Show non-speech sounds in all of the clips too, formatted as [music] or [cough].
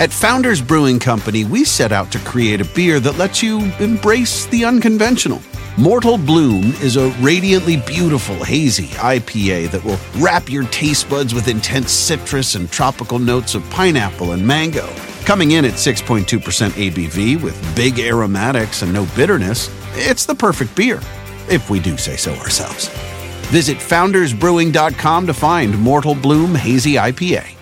At Founders Brewing Company, we set out to create a beer that lets you embrace the unconventional. Mortal Bloom is a radiantly beautiful, hazy IPA that will wrap your taste buds with intense citrus and tropical notes of pineapple and mango. Coming in at 6.2% ABV with big aromatics and no bitterness, it's the perfect beer, if we do say so ourselves. Visit foundersbrewing.com to find Mortal Bloom Hazy IPA.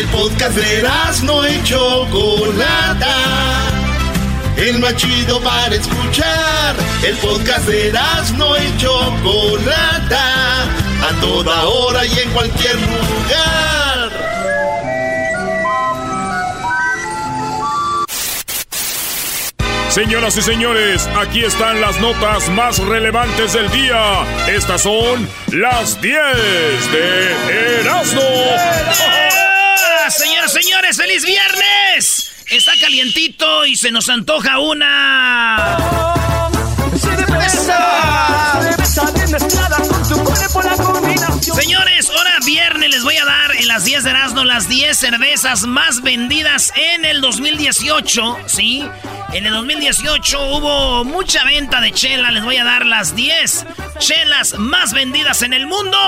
El podcast de no y Chocolata. El más chido para escuchar. El podcast de no y Chocolata. A toda hora y en cualquier lugar. Señoras y señores, aquí están las notas más relevantes del día. Estas son las 10 de Erasmo. Señoras, señores, feliz viernes. Está calientito y se nos antoja una. Señores, ahora les voy a dar en las 10 de Erasmo las 10 cervezas más vendidas en el 2018, ¿sí? En el 2018 hubo mucha venta de chela, les voy a dar las 10 chelas más vendidas en el mundo.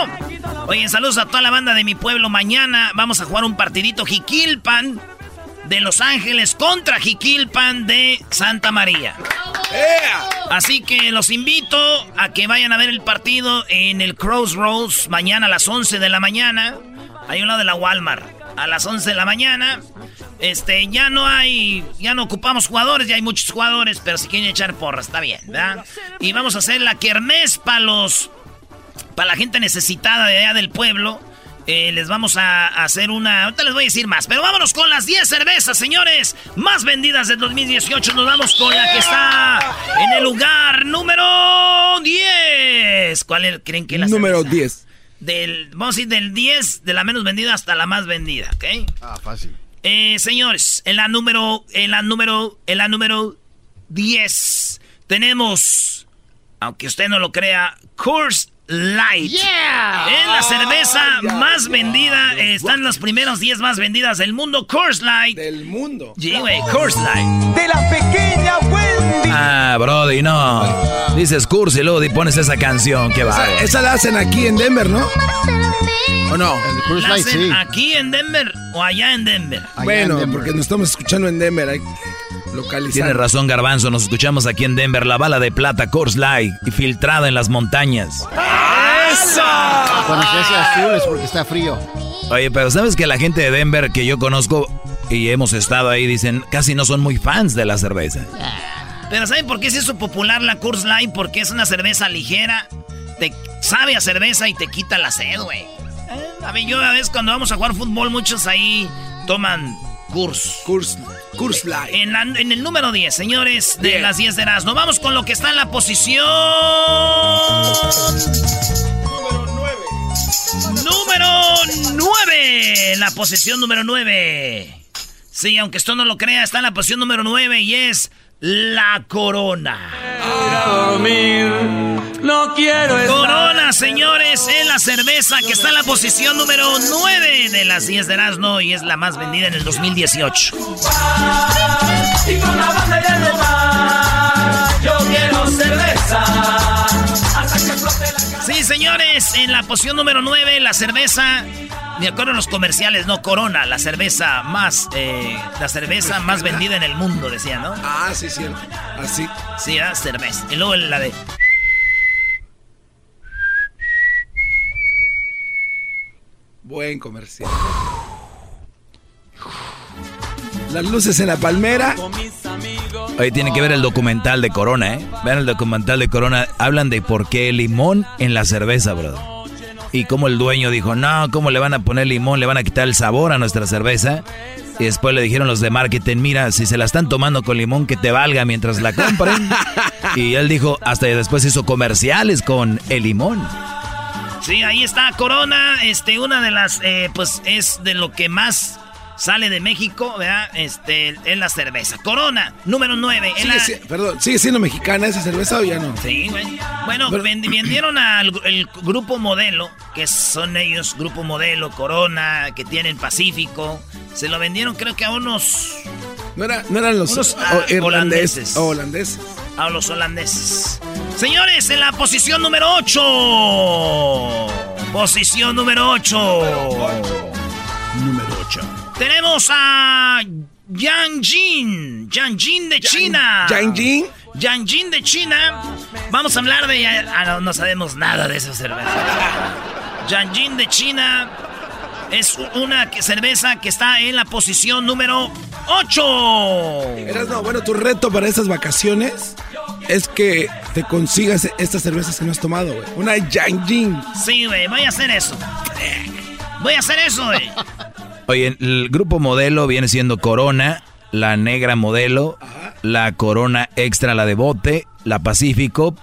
Oye, saludos a toda la banda de mi pueblo. Mañana vamos a jugar un partidito Jiquilpan de Los Ángeles contra Jiquilpan de Santa María. Así que los invito a que vayan a ver el partido en el Crossroads mañana a las 11 de la mañana. Hay un lado de la Walmart. A las 11 de la mañana. Este, ya no hay, ya no ocupamos jugadores, ya hay muchos jugadores, pero si quieren echar porras, está bien, ¿verdad? Y vamos a hacer la kermés para los para la gente necesitada de allá del pueblo. Eh, les vamos a hacer una. Ahorita les voy a decir más. Pero vámonos con las 10 cervezas, señores. Más vendidas del 2018. Nos vamos con la que está en el lugar número 10. ¿Cuál creen que es la Número 10. Del, vamos a ir del 10, de la menos vendida hasta la más vendida, ¿ok? Ah, fácil. Eh, señores, en la número. En la número. En la número 10. Tenemos. Aunque usted no lo crea. Coors Light. Yeah. Es la cerveza más vendida. están las primeras 10 más vendidas del mundo. Coors Light. Del mundo. Sí, güey, Coors Light. De la pequeña Wendy. Ah, Brody, no. Dices Coors y luego pones esa canción. Qué va. Esa, esa, la hacen aquí en Denver, ¿no? ¿O no? El Coors Light, sí. ¿Aquí en Denver o allá en Denver? bueno, porque nos estamos escuchando en Denver. Hay... Tiene razón, Garbanzo. Nos escuchamos aquí en Denver. La bala de plata, Coors Light, y filtrada en las montañas. ¡Eso! Cuando se hace azul es porque está frío. Oye, pero ¿sabes que la gente de Denver que yo conozco y hemos estado ahí dicen casi no son muy fans de la cerveza? Pero ¿saben por qué se hizo popular la Coors Light? Porque es una cerveza ligera, te sabe a cerveza y te quita la sed, güey. A mí yo a veces cuando vamos a jugar fútbol muchos ahí toman Kurs. Kurs. Kurs Light. En, en, el número 10, señores, de las 10 de Erasmo. Vamos con lo que está en la posición. Número 9. Número 9. La posición número 9. Sí, aunque esto no lo crea, está en la posición número 9 y es la corona. No quiero Corona, señores, es la cerveza que está en la posición número 9 de las 10 de Erasmo y es la más vendida en el 2018. Yo quiero cerveza. Sí, señores, en la posición número 9, la cerveza me acuerdo en los comerciales, no Corona, la cerveza más, eh, la cerveza más vendida en el mundo, decía, ¿no? Ah, sí, cierto. Así. Sí, ¿eh? cerveza. Y luego la de. Buen comercial. Las luces en la palmera. Hoy tiene que ver el documental de Corona, ¿eh? Vean el documental de Corona. Hablan de por qué limón en la cerveza, brother. Y como el dueño dijo, no, ¿cómo le van a poner limón? Le van a quitar el sabor a nuestra cerveza. Y después le dijeron los de marketing, mira, si se la están tomando con limón, que te valga mientras la compren. [laughs] y él dijo, hasta después hizo comerciales con el limón. Sí, ahí está Corona, este, una de las, eh, pues es de lo que más sale de México, ¿verdad? Este, es la cerveza. Corona, número 9. Sigue, si- perdón, ¿sigue siendo mexicana esa cerveza o ya no? Sí, güey. Bueno, vendi- [clears throat] vendieron al el grupo modelo, que son ellos, grupo modelo, Corona, que tienen Pacífico. Se lo vendieron creo que a unos... No, era- no eran los Unos, o- ah, holandeses. o holandeses. A los holandeses. Señores, en la posición número 8. Posición número 8. Número 8. Tenemos a Yang Jin. Yang Jin de China. Yang Jin. Yang Jin de China. Vamos a hablar de... Ah, no, no sabemos nada de esa cerveza. [laughs] Yang Jin de China es una cerveza que está en la posición número 8. Eras, no, bueno, tu reto para estas vacaciones es que te consigas estas cervezas que no has tomado, güey. Una Yang Jin. Sí, güey, voy a hacer eso. Voy a hacer eso, güey. [laughs] Oye, el grupo modelo viene siendo Corona, la negra modelo, la Corona extra, la de bote, la Pacífico,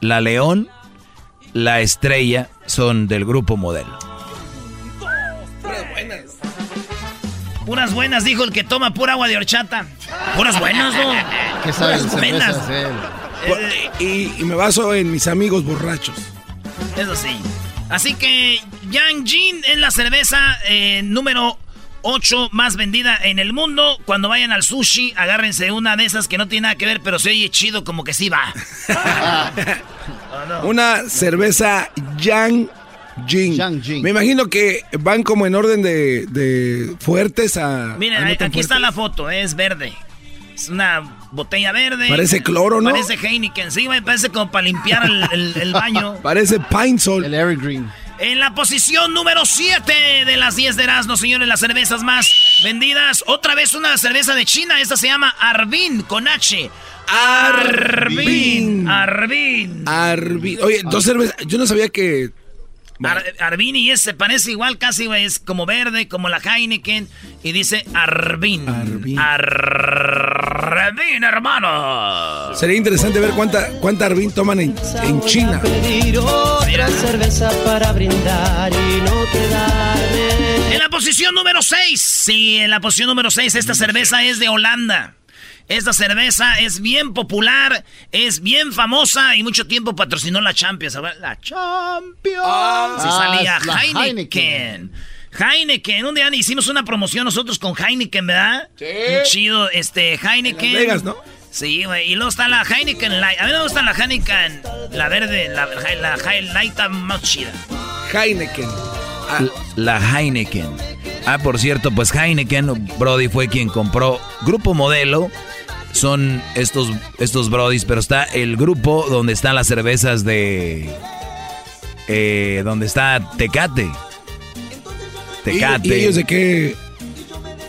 la León, la Estrella, son del grupo modelo. Puras buenas, dijo el que toma pura agua de horchata. Puras buenas, ¿no? [laughs] ¿Qué saben Puras buenas. cervezas él? Por- y, y me baso en mis amigos borrachos. Eso sí. Así que Yang Jin es la cerveza eh, número 8 más vendida en el mundo. Cuando vayan al sushi, agárrense una de esas que no tiene nada que ver, pero se oye chido como que sí va. [laughs] Una cerveza Yang Jin. Yang Jin. Me imagino que van como en orden de, de fuertes a. Miren, a no aquí está la foto, es verde. Es una botella verde. Parece cloro, ¿no? Parece Heineken, sí, güey, parece como para limpiar el, el- el baño. [laughs] Parece Pine Sol. El Evergreen. En la posición número 7 de las 10 de Erasmo, señores, las cervezas más vendidas. Otra vez una cerveza de China. Esta se llama Arbin, con H. Arbin. Arbin. Arbi- Oye, dos cervezas. Yo no sabía que. Ar- Arbin y es, se parece igual casi, güey. Es como verde, como la Heineken. Y dice Arbin. Arbin. Arbin, hermano. Sería interesante ver cuánta, cuánta Arbin toman en, en China. Pedir otra cerveza para brindar y no quedarme. En la posición número 6. Sí, en la posición número 6, esta cerveza es de Holanda. Esta cerveza es bien popular, es bien famosa y mucho tiempo patrocinó la Champions. La Champions. Ah, salía la Heineken. Heineken. Un día hicimos una promoción nosotros con Heineken, ¿verdad? Sí. Muy chido, este, Heineken. Las Vegas, ¿no? Sí, güey. Y luego está la Heineken Light. A mí me gusta la Heineken, la verde, la, la, la Light más chida. Heineken. Ah, La Heineken. Ah, por cierto, pues Heineken, Brody fue quien compró Grupo Modelo. Son estos, estos Brodis, pero está el grupo donde están las cervezas de... Eh, donde está Tecate. Tecate. ¿Y, y ellos de qué? de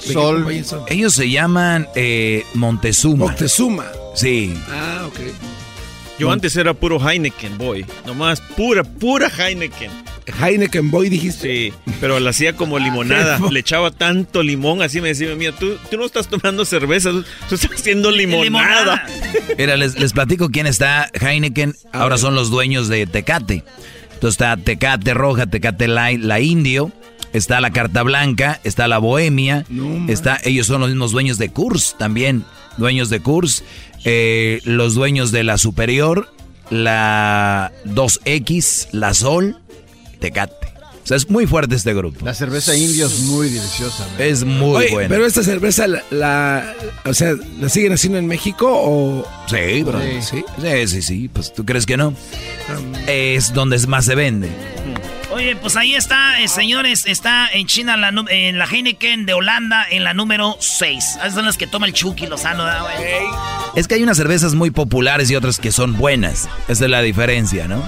qué Sol. son? Ellos se llaman eh, Montezuma. Moctezuma. Sí. Ah, ok. Yo antes era puro Heineken, boy. Nomás pura, pura Heineken. Heineken Boy dijiste. Sí, pero la hacía como limonada. Le echaba tanto limón, así me decía, mía, tú, tú no estás tomando cerveza, tú, tú estás haciendo limonada. Mira, les, les platico quién está Heineken. Ahora son los dueños de Tecate. Entonces está Tecate Roja, Tecate Light, la Indio. Está la Carta Blanca, está la Bohemia. está, ellos son los mismos dueños de Kurs también. Dueños de Kurs. eh, los dueños de la Superior, la 2X, la Sol, Tecate. O sea, es muy fuerte este grupo. La cerveza indio es muy deliciosa. man. Es muy Oye, buena. pero esta cerveza, la, la- o sea, ¿la siguen haciendo en México o...? Sí, bro. Sí. Sí, sí, sí. Pues tú crees que no. Es donde más se vende. Oye, pues ahí está, eh, señores, está en China la, en la Heineken de Holanda en la número 6. Esas son las que toma el Chucky Lozano, ¿verdad, güey? Es que hay unas cervezas muy populares y otras que son buenas. Esa es la diferencia, ¿no?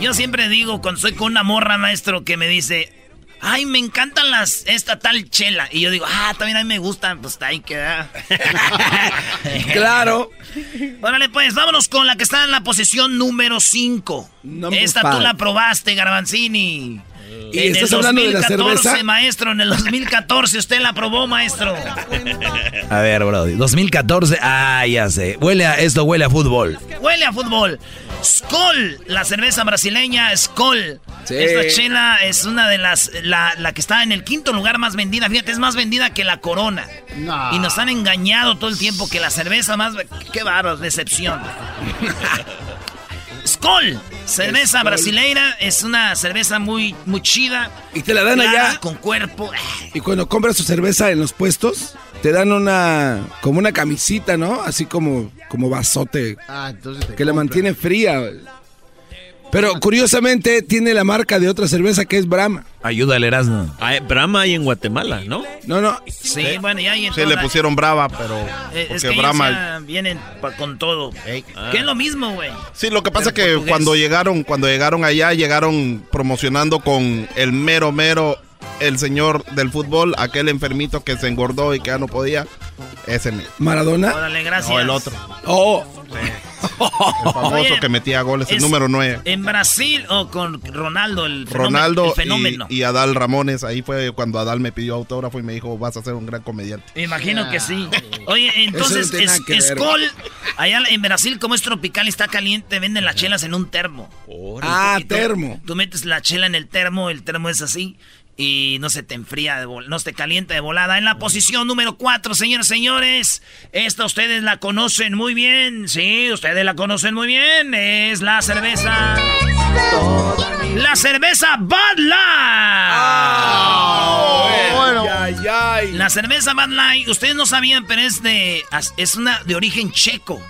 Yo siempre digo, cuando estoy con una morra, maestro, que me dice, ay, me encantan las, esta tal chela. Y yo digo, ah, también a mí me gustan, pues ahí queda. [laughs] claro. Órale, pues, vámonos con la que está en la posición número 5. esta tú la probaste, Garbanzini. ¿Y en estás el 2014, hablando de la cerveza? maestro, en el 2014 usted la probó, maestro. [laughs] A ver, Brody, 2014, ah, ya sé. Huele a, esto huele a fútbol. Huele a fútbol. Skol, la cerveza brasileña Skol. Esta chela es una de las, la, la, que está en el quinto lugar más vendida. Fíjate, es más vendida que la Corona. Y nos han engañado todo el tiempo que la cerveza más... Qué barro, decepción. [laughs] Skol, cerveza brasileira, es una cerveza muy, muy chida. Y te la dan allá. Con cuerpo. Y cuando compras tu cerveza en los puestos, te dan una, como una camisita, ¿no? Así como, como vasote. Ah, entonces que la mantiene fría. Pero curiosamente tiene la marca de otra cerveza que es Brahma. Ayúdale, Erasmo. Ah, Brahma hay en Guatemala, ¿no? No, no. Sí, bueno, ya hay en Sí, le pusieron Brava, pero. Eh, es que Brahma. vienen con todo. Ah. Que es lo mismo, güey. Sí, lo que pasa es que cuando llegaron, cuando llegaron allá, llegaron promocionando con el mero, mero, el señor del fútbol, aquel enfermito que se engordó y que ya no podía. Ese. ¿Maradona? Órale, gracias. No, el otro. Oh. El famoso que metía goles, el número 9. En Brasil, o con Ronaldo, el fenómeno. Ronaldo fenómeno. Y, Adal Ramones, ahí fue cuando Adal me pidió autógrafo y me dijo, vas a ser un gran comediante. Me imagino que sí. Oye, entonces, es, Skol, allá en Brasil, como es tropical y está caliente, venden las chelas en un termo. ah, termo. Tú metes la chela en el termo, el termo es así y no se te enfría, de no se te calienta de volada. En la posición número 4, señores, señores, esta ustedes la conocen muy bien. Sí, ustedes la conocen muy bien. Es la cerveza. La cerveza Bud Light. bueno. La cerveza Bud Light, ustedes no sabían, pero es de es una de origen checo.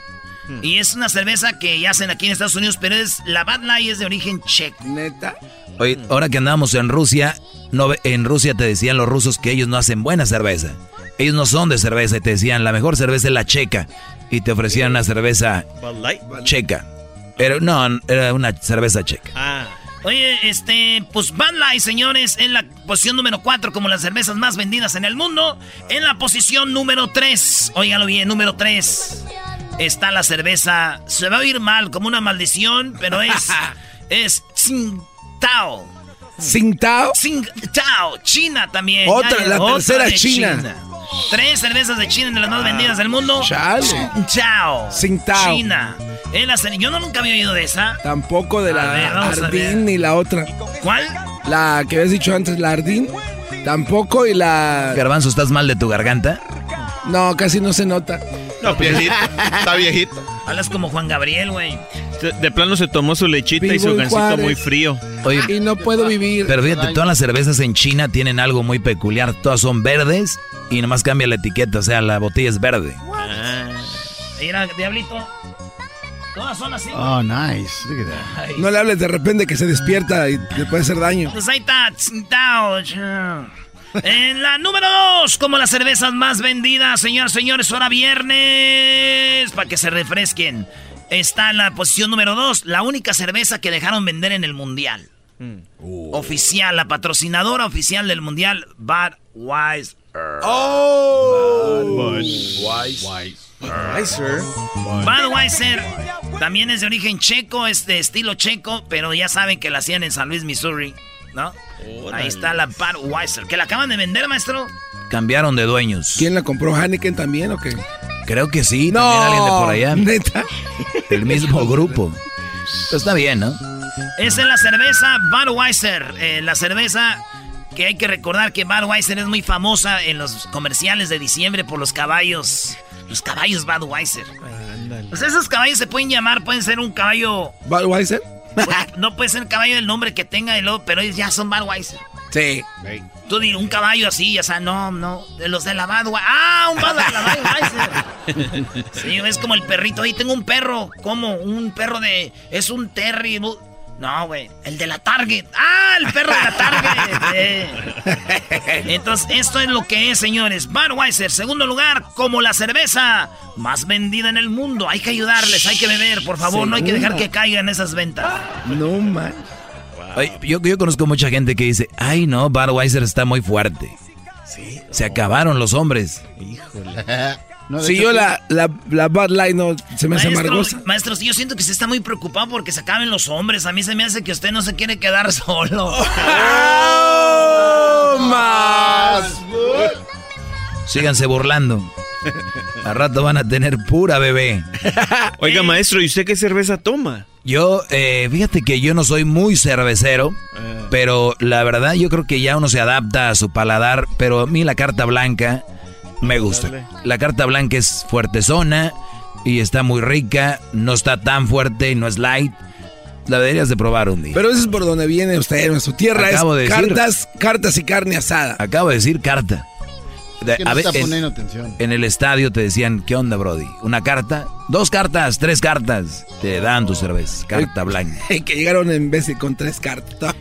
Hmm. Y es una cerveza que ya hacen aquí en Estados Unidos, pero es la Bud Light es de origen checo. ¿Neta? Oye, ahora que andamos en Rusia, no, en Rusia te decían los rusos que ellos no hacen buena cerveza. Ellos no son de cerveza y te decían la mejor cerveza es la checa. Y te ofrecían una cerveza checa. Era, no, era una cerveza checa. Ah. Oye, este, pues Bud Light, señores, en la posición número 4 como las cervezas más vendidas en el mundo. En la posición número 3, óigalo bien, número 3, está la cerveza, se va a oír mal, como una maldición, pero es, [laughs] es Tsingtao. Tsingtao. Tsingtao, China también. Otra, la tercera China. Tres cervezas de China de las más vendidas del mundo. Chale. Chao. Tsingtao. China. Yo no nunca había oído de esa. Tampoco de la Ardín ni la otra. ¿Cuál? La que habías dicho antes, la Ardín. Tampoco y la... Garbanzo, ¿estás mal de tu garganta? No, casi no se nota. No, viejito. Está viejito. Hablas como Juan Gabriel, güey. De plano se tomó su lechita y su gancito muy frío. Oye, y no puedo vivir. Pero fíjate, todas las cervezas en China tienen algo muy peculiar. Todas son verdes y nomás cambia la etiqueta, o sea, la botella es verde. Ah. Mira, diablito. Todas son así. Oh, nice. No le hables de repente que se despierta y le puede hacer daño. Pues ahí está. En la número dos, como las cervezas más vendidas, señores, señores, hora viernes, para que se refresquen. Está en la posición número dos, la única cerveza que dejaron vender en el mundial. Mm. Oficial, la patrocinadora oficial del mundial, Budweiser. Oh, Budweiser. Budweiser también es de origen checo, es de estilo checo, pero ya saben que la hacían en San Luis, Missouri. ¿No? Ahí está la Budweiser, que la acaban de vender, maestro. Cambiaron de dueños. ¿Quién la compró? ¿Hanneken también o qué? Creo que sí, no, también alguien de por allá. ¿Neta? El mismo [laughs] grupo. Pues está bien, ¿no? Esa es la cerveza Budweiser, eh, la cerveza que hay que recordar que Budweiser es muy famosa en los comerciales de diciembre por los caballos. Los caballos Budweiser. Pues esos caballos se pueden llamar, pueden ser un caballo... ¿Budweiser? No puede ser el caballo del nombre que tenga, pero ellos ya son Budweiser. Sí. Tú dices, un caballo así, o sea, no, no. De los de la Budweiser. ¡Ah! Un Budweiser. [laughs] sí, es como el perrito. Ahí tengo un perro. ¿Cómo? Un perro de. Es un Terry. No, güey. El de la Target. ¡Ah! El perro de la Target. [laughs] Entonces, esto es lo que es, señores. Budweiser, segundo lugar, como la cerveza más vendida en el mundo. Hay que ayudarles, hay que beber, por favor. No hay que dejar que caigan esas ventas. No man. Oye, yo, yo conozco mucha gente que dice, ay no, Budweiser está muy fuerte. Sí. Se acabaron los hombres. Híjole. [laughs] No, si yo la, la, la Bud Light no se me hace amargosa. Maestro, yo siento que se está muy preocupado porque se acaben los hombres. A mí se me hace que usted no se quiere quedar [laughs] solo. ¡Oh, más! Síganse burlando. A rato van a tener pura bebé. [laughs] Oiga, maestro, ¿y usted qué cerveza toma? Yo, eh, fíjate que yo no soy muy cervecero, Ah. pero la verdad yo creo que ya uno se adapta a su paladar, pero a mí la carta blanca me gusta. La carta blanca es fuertezona y está muy rica, no está tan fuerte, no es light. La deberías de probar un día. Pero eso es por donde viene usted, en su tierra. Acabo es de decir. cartas, cartas y carne asada. Acabo de decir carta. De- que no a ver, está en- poniendo atención. En el estadio te decían, ¿qué onda, Brody? ¿Una carta? ¿Dos cartas? ¿Tres cartas? Te dan tu cerveza, carta blanca. [laughs] que llegaron en vez de con tres cartas.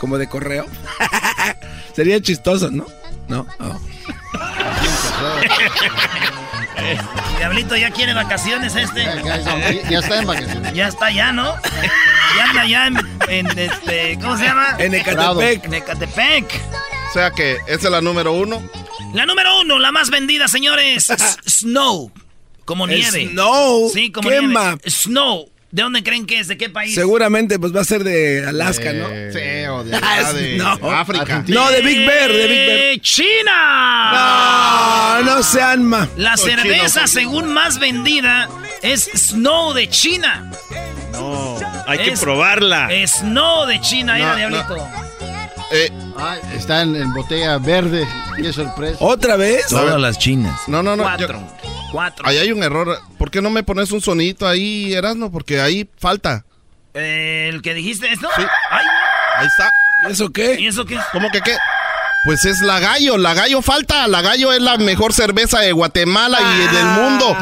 Como de correo. [laughs] Sería chistoso, ¿no? No. Oh. [laughs] Diablito ya quiere vacaciones este. Ya, ya- ya está en vacaciones. Ya está ya, ¿no? Ya anda ya en, en, este, ¿cómo se llama? En Ecatepec. En Ecatepec. O sea que esa es la número uno. La número uno, la más vendida, señores. [laughs] Snow. Como nieve. Snow. Sí, como Quema. nieve. Snow. ¿De dónde creen que es? ¿De qué país? Seguramente pues va a ser de Alaska, ¿no? Sí, o de, [laughs] Ah, allá es- de no. África. Argentina. No, de Big Bear, de Big Bear. ¡Eh, ¡China! No, no sean ma. La Cochino, cerveza, cochino. según más vendida, es Snow de China. No, hay que probarla. Snow de China, era No, diablito. Eh, Ah, está en, en botella verde. Qué sorpresa. ¿Otra vez? Todas las chinas. no, no, no. yo- Cuatro. Ahí hay un error. ¿Por qué no me pones un sonito ahí, Erasmo? Porque ahí falta. Eh, ¿El que dijiste esto? Sí. Ay, Ahí está. ¿Y eso ¿Y qué? eso qué? ¿Cómo que qué? Pues es la gallo, la gallo falta, la gallo es la mejor cerveza de Guatemala y del mundo.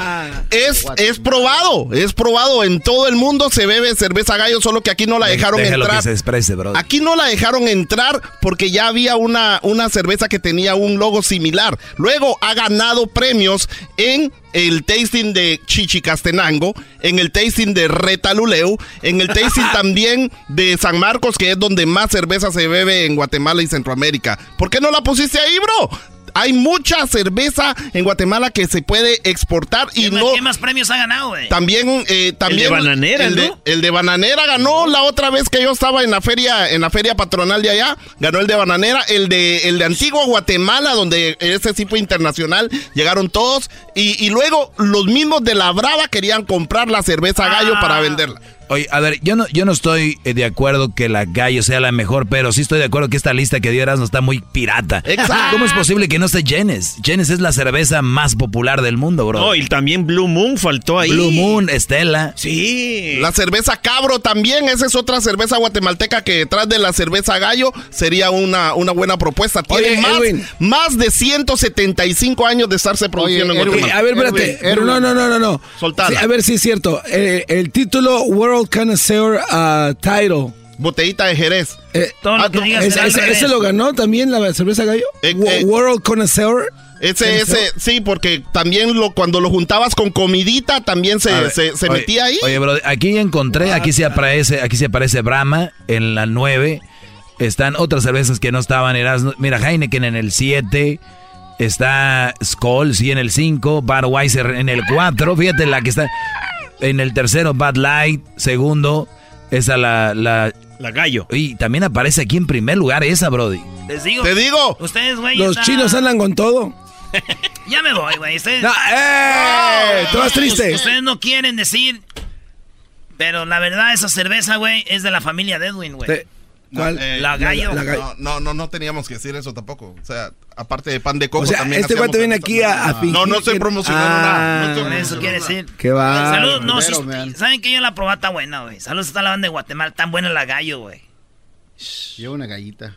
Es, es probado, es probado, en todo el mundo se bebe cerveza gallo, solo que aquí no la dejaron Déjalo entrar. que se exprese, bro. Aquí no la dejaron entrar porque ya había una, una cerveza que tenía un logo similar. Luego ha ganado premios en el tasting de Chichicastenango, en el tasting de Retaluleu, en el tasting [laughs] también de San Marcos, que es donde más cerveza se bebe en Guatemala y Centroamérica. ¿Por qué no la pusiste ahí, bro? Hay mucha cerveza en Guatemala que se puede exportar y ¿Qué, más- no... qué más premios ha ganado, güey? También, eh, también bananera, el de, ¿no? el de bananera ganó la otra vez que yo estaba en la feria, en la feria patronal de allá, ganó el de bananera, el de el de Antigua Guatemala, donde ese fue internacional, llegaron todos, y, y luego los mismos de la Brava querían comprar la cerveza gallo Ah. para venderla. Oye, a ver, yo no, yo no estoy eh, de acuerdo que la gallo sea la mejor, pero sí estoy de acuerdo que esta lista que dio Erasmo está muy pirata. Exacto. [laughs] ¿Cómo es posible que no esté Jenes? Jenes es la cerveza más popular del mundo, bro. No, y también Blue Moon faltó ahí. Blue Moon, Estela. Sí. La cerveza cabro también, esa es otra cerveza guatemalteca que detrás de la cerveza gallo sería una, una buena propuesta. Tiene Oye, más, Edwin. más de 175 años de estarse produciendo en Guatemala. a ver, espérate. Erwin, no, Erwin. no, no, no, no. Sí, a ver si es cierto. Eh, el título World Connoisseur uh, Title. Botellita de Jerez. Eh, Todo lo Ah, que no, digas ¿ese, lo ganó también la cerveza gallo? Eh, eh. World Connoisseur. Ese, ese, sí, porque también lo, cuando lo juntabas con comidita, también se, ver, se, se oye, metía ahí. Oye, bro, aquí encontré, aquí se aparece, aquí se aparece Brahma en la 9. Están otras cervezas que no estaban. Erasmo. Mira, Heineken en el 7. Está Skoll, sí, en el 5. Budweiser en el 4. Fíjate la que está en el tercero, Bud Light. Segundo, esa la... la La gallo. y también aparece aquí en primer lugar esa, Brody. Les digo. Te digo. Ustedes, güey. Los está- chinos andan con todo. [laughs] Ya me voy, güey. Ustedes. No, ¡eh! Tú vas triste. Ustedes no quieren decir. Pero la verdad, esa cerveza, güey, es de la familia de Edwin, güey. Te- ¿Cuál? Eh, La gallo. la gallo. No, no, no, no teníamos que decir eso tampoco. O sea, aparte de pan de coco O sea, también. este guate viene aquí a, a fingir No, no estoy promocionando Ah, nada. No estoy Por eso quiere decir. Qué va. Salud, no, Primero. ¿Saben que yo la probé tan buena, güey? Saludos a la banda de Guatemala, tan buena la gallo, güey. Lleva una gallita.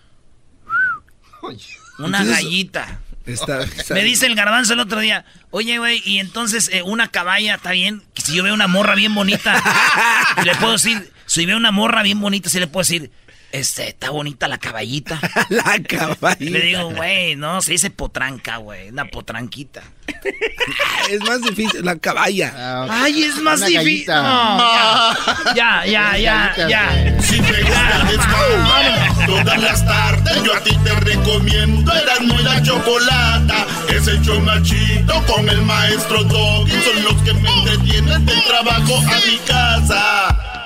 Una Entonces- gallita. Está- está- Me dice el garbanzo el otro día, oye, güey, y entonces eh, una caballa está bien, si yo veo una morra bien bonita, [laughs] le puedo decir, si veo una morra bien bonita, sí le puedo decir, este, está bonita la caballita. [laughs] la caballita. Le digo, güey, no, se dice potranca, güey, una potranquita. [laughs] es más difícil, la caballa. Ay, es más difícil. No, ya, [laughs] ya, ya, ya, ya. Si te gusta todas las tardes yo a ti te recomiendo Eran muy la chocolata. Es el chido con el maestro Doggy. Son los que me entretienen del trabajo a mi casa.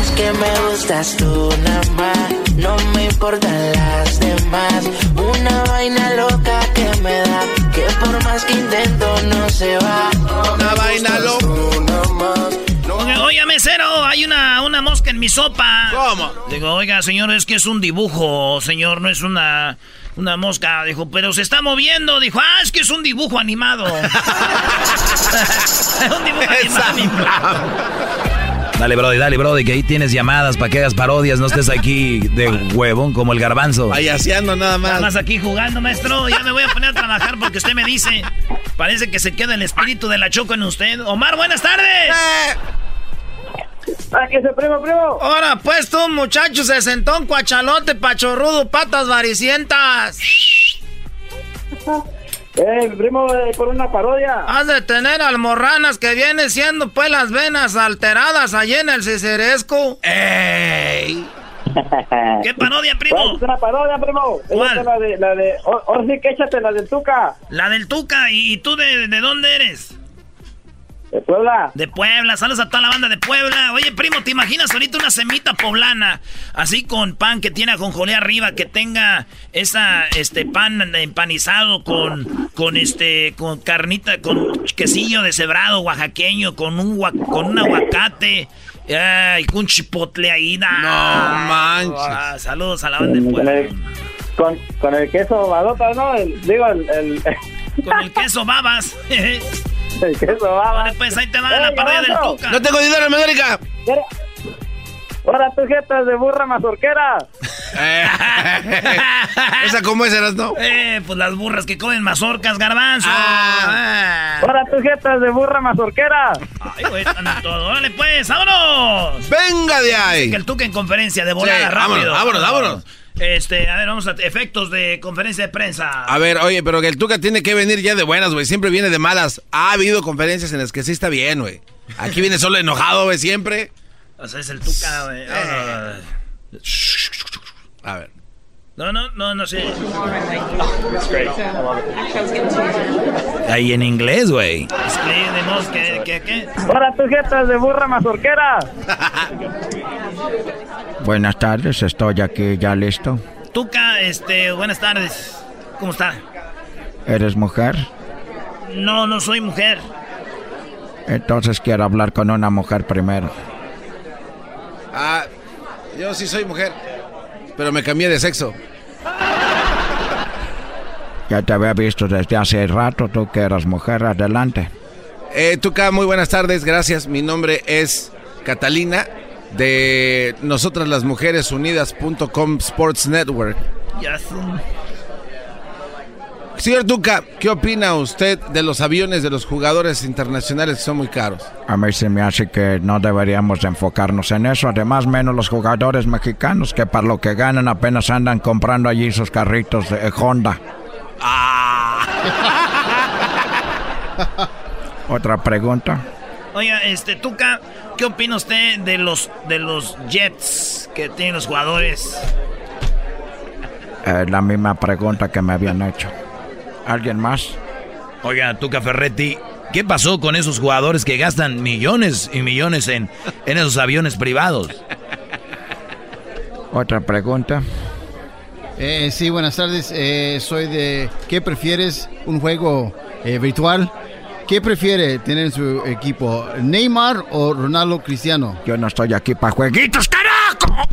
Es que me gustas tú nada más, no me importan las demás. Una vaina loca que me da, que por más que intento no se va. Una vaina loca. Oiga, oiga, mesero, hay una, una mosca en mi sopa. ¿Cómo? Digo, oiga, señor, es que es un dibujo, señor, no es una, una mosca. Dijo, pero se está moviendo. Dijo, ah, es que es un dibujo animado. [laughs] [laughs] un dibujo animado. Dale, Brody, dale, Brody, que ahí tienes llamadas para que hagas parodias, no estés aquí de huevón como el garbanzo. Payaseando nada más. Nada más aquí jugando, maestro. Ya me voy a poner a trabajar porque usted me dice. Parece que se queda el espíritu de la choco en usted. Omar, buenas tardes. Aquí se primo, primo. Ahora, pues tú, muchacho, se sentó un cuachalote, pachorrudo, patas varicientas. [laughs] Eh, primo, eh, por una parodia. Has de tener almorranas que viene siendo pues las venas alteradas allí en el ciceresco. ¡Ey! [laughs] ¿Qué parodia, primo? Es una parodia, primo. ¿Cuál? Es la de, la de, ahora sí que échate la del Tuca. La del Tuca. ¿Y, y tú de, de dónde eres? De Puebla. De Puebla, saludos a toda la banda de Puebla. Oye, primo, ¿te imaginas ahorita una semita poblana? Así con pan que tiene ajonjolé arriba, que tenga esa, este, pan empanizado con, con este, con carnita, con quesillo deshebrado oaxaqueño, con un, con un aguacate, ay, con un chipotle ahí. No manches. saludos a la banda de Con Puebla. el, con, con el queso badota, ¿no? El- digo, el, el, Con el queso babas. [laughs] el queso baba. Vale, pues ahí te va la Ey, parodia del. Tuca. No tengo dinero, América. Ahora tu jetas de burra mazorquera. [laughs] ¿Esa cómo es, Eras, no? Eh, pues las burras que comen mazorcas, garbanzo. Ah. Ahora tu jetas de burra mazorquera. Ay, güey, están en todo. Órale, pues, vámonos. Venga de ahí. Que el Tuca en conferencia de volada, Sí, rápido. vámonos, vámonos, vámonos. Este, a ver, vamos a efectos de conferencia de prensa. A ver, oye, pero que el Tuca tiene que venir ya de buenas, güey. Siempre viene de malas. Ha habido conferencias en las que sí está bien, güey. Aquí viene solo enojado, güey, siempre. O sea, es el Tuca, güey. No. A ver. No, no, no, no sé. Ahí en inglés, güey. Explíquenos, ¿qué, qué, qué? Ahora tu jetas de burra mazorquera. [laughs] Buenas tardes, estoy aquí ya listo. Tuca, este, buenas tardes. ¿Cómo está? ¿Eres mujer? No, no soy mujer. Entonces quiero hablar con una mujer primero. Ah, yo sí soy mujer. Pero me cambié de sexo. [laughs] Ya te había visto desde hace rato, tú que eras mujer, adelante. Eh, Tuca, muy buenas tardes, gracias. Mi nombre es Catalina de Nosotras las Mujeres Unidas.com Sports Network. Ya sé. Señor Tuca, ¿qué opina usted de los aviones de los jugadores internacionales que son muy caros? A mí se me hace que no deberíamos de enfocarnos en eso. Además, menos los jugadores mexicanos que para lo que ganan apenas andan comprando allí sus carritos de Honda. [laughs] Otra pregunta. Oiga, este, Tuca, ¿qué opina usted de los, de los Jets que tienen los jugadores? Eh, la misma pregunta que me habían hecho. ¿Alguien más? Oiga, Tuca Ferretti, ¿qué pasó con esos jugadores que gastan millones y millones en, en esos aviones privados? [laughs] Otra pregunta. Eh, sí, buenas tardes. Eh, soy de... ¿Qué prefieres? ¿Un juego eh, virtual? ¿Qué prefiere tener en su equipo? ¿Neymar o Ronaldo Cristiano? Yo no estoy aquí para jueguitos, carajo.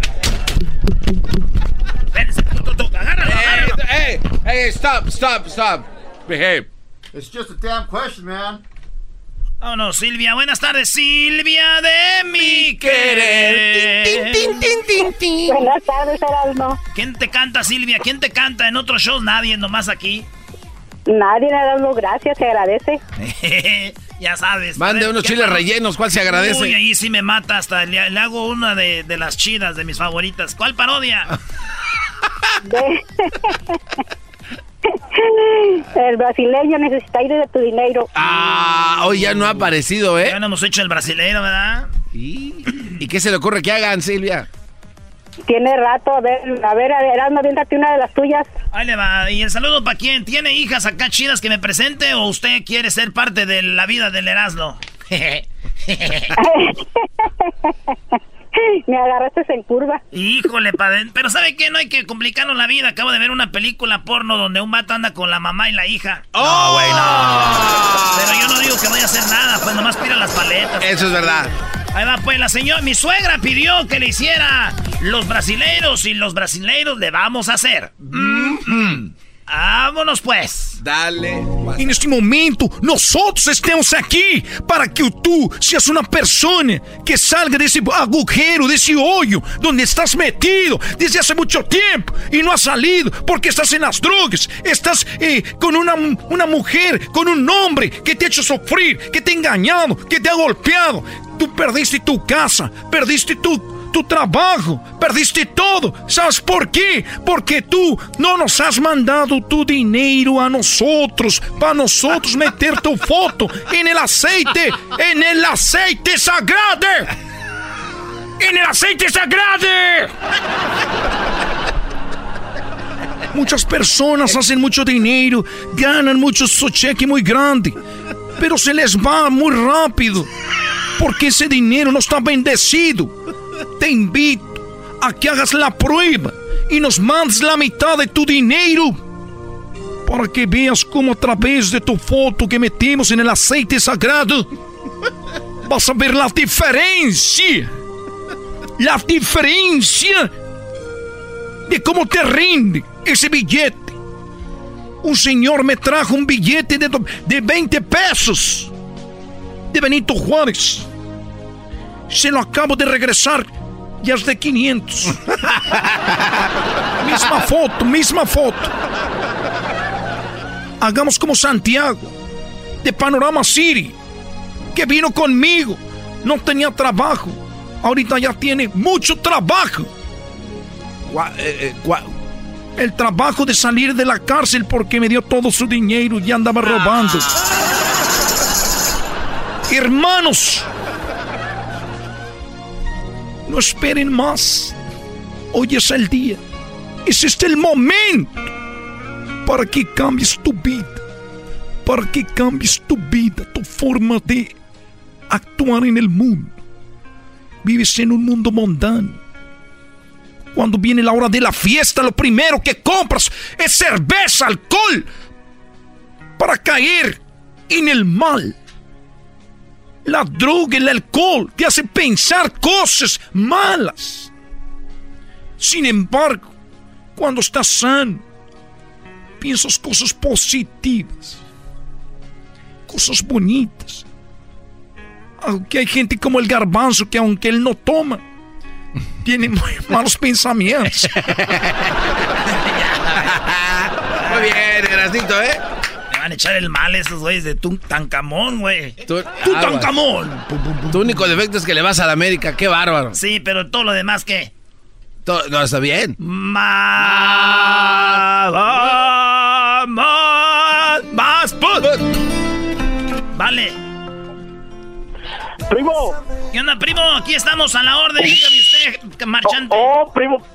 Hey, hey, stop, stop, stop. Behave. It's just a damn question, man. Oh, no, Silvia. Buenas tardes, Silvia de mi querer. Buenas tardes, Erasmo. ¿Quién te canta, Silvia? ¿Quién te canta en otros shows? Nadie, nomás aquí. Nadie, Erasmo, gracias, se agradece. [laughs] Ya sabes. Mande unos chiles rellenos, ¿cuál se agradece? Uy, ahí sí me mata hasta. Le, le hago una de, de, las chidas, de mis favoritas. ¿Cuál parodia? [laughs] [laughs] el brasileño necesita ir de tu dinero. Ah, hoy ya no ha aparecido, ¿eh? Ya no hemos hecho el brasileño, ¿verdad? ¿Y? ¿Y qué se le ocurre que hagan, Silvia? Tiene rato, a ver, a ver, a ver, hazme una de las tuyas. Ahí le va. ¿Y el saludo para quién? ¿Tiene hijas acá chidas que me presente o usted quiere ser parte de la vida del Erasmo? [laughs] [laughs] [laughs] Me agarraste en curva. Híjole, padre. Pero ¿sabe qué? No hay que complicarnos la vida. Acabo de ver una película porno donde un vato anda con la mamá y la hija. ¡Oh! güey, no. Pero yo no digo que vaya a hacer nada, pues nomás pira las paletas. Eso es verdad. Ahí va, pues la señora, mi suegra pidió que le hiciera los brasileiros y los brasileiros le vamos a hacer. Mm Vámonos pues. Dale. E neste momento, nós outros estamos aqui para que tu seas uma pessoa que salga desse agujero, desse olho, onde estás metido desde há muito tempo e não has salido porque estás em las drogas, estás eh, com uma, uma mulher, com um homem que te ha hecho sofrer, que te ha engañado, que te ha golpeado. Tu perdiste tu casa, perdiste tu tu trabajo, perdiste todo. ¿Sabes por qué? Porque tú no nos has mandado tu dinero a nosotros, para nosotros meter tu [laughs] foto en el aceite, en el aceite sagrado. En el aceite sagrado. Muchas personas hacen mucho dinero, ganan mucho su cheque muy grande, pero se les va muy rápido, porque ese dinero no está bendecido te invito a que hagas la prueba y nos mandes la mitad de tu dinero para que veas cómo a través de tu foto que metemos en el aceite sagrado vas a ver la diferencia. La diferencia de cómo te rinde ese billete. Un señor me trajo un billete de, de 20 pesos de Benito Juárez. Se lo acabo de regresar ya es de 500. [laughs] misma foto, misma foto. Hagamos como Santiago, de Panorama City, que vino conmigo. No tenía trabajo. Ahorita ya tiene mucho trabajo. Eh, eh, El trabajo de salir de la cárcel porque me dio todo su dinero y andaba robando. Hermanos, no esperen más. Hoy es el día. Es este el momento para que cambies tu vida. Para que cambies tu vida, tu forma de actuar en el mundo. Vives en un mundo mundano. Cuando viene la hora de la fiesta, lo primero que compras es cerveza, alcohol, para caer en el mal. La droga, el alcohol te hace pensar cosas malas. Sin embargo, cuando estás sano, piensas cosas positivas, cosas bonitas. Aunque hay gente como el garbanzo que aunque él no toma, tiene [laughs] muy malos pensamientos. [laughs] muy bien, Gracito, ¿eh? Van a echar el mal esos güeyes de Tutankamón, güey. Tutankamón. Tu único defecto es que le vas a la América, qué bárbaro. Sí, pero todo lo demás, ¿qué? Todo, no, está bien. Más. Más. Más. Vale. Primo. ¿Qué onda, primo? Aquí estamos a la orden. Dígame usted, marchante. Oh, oh primo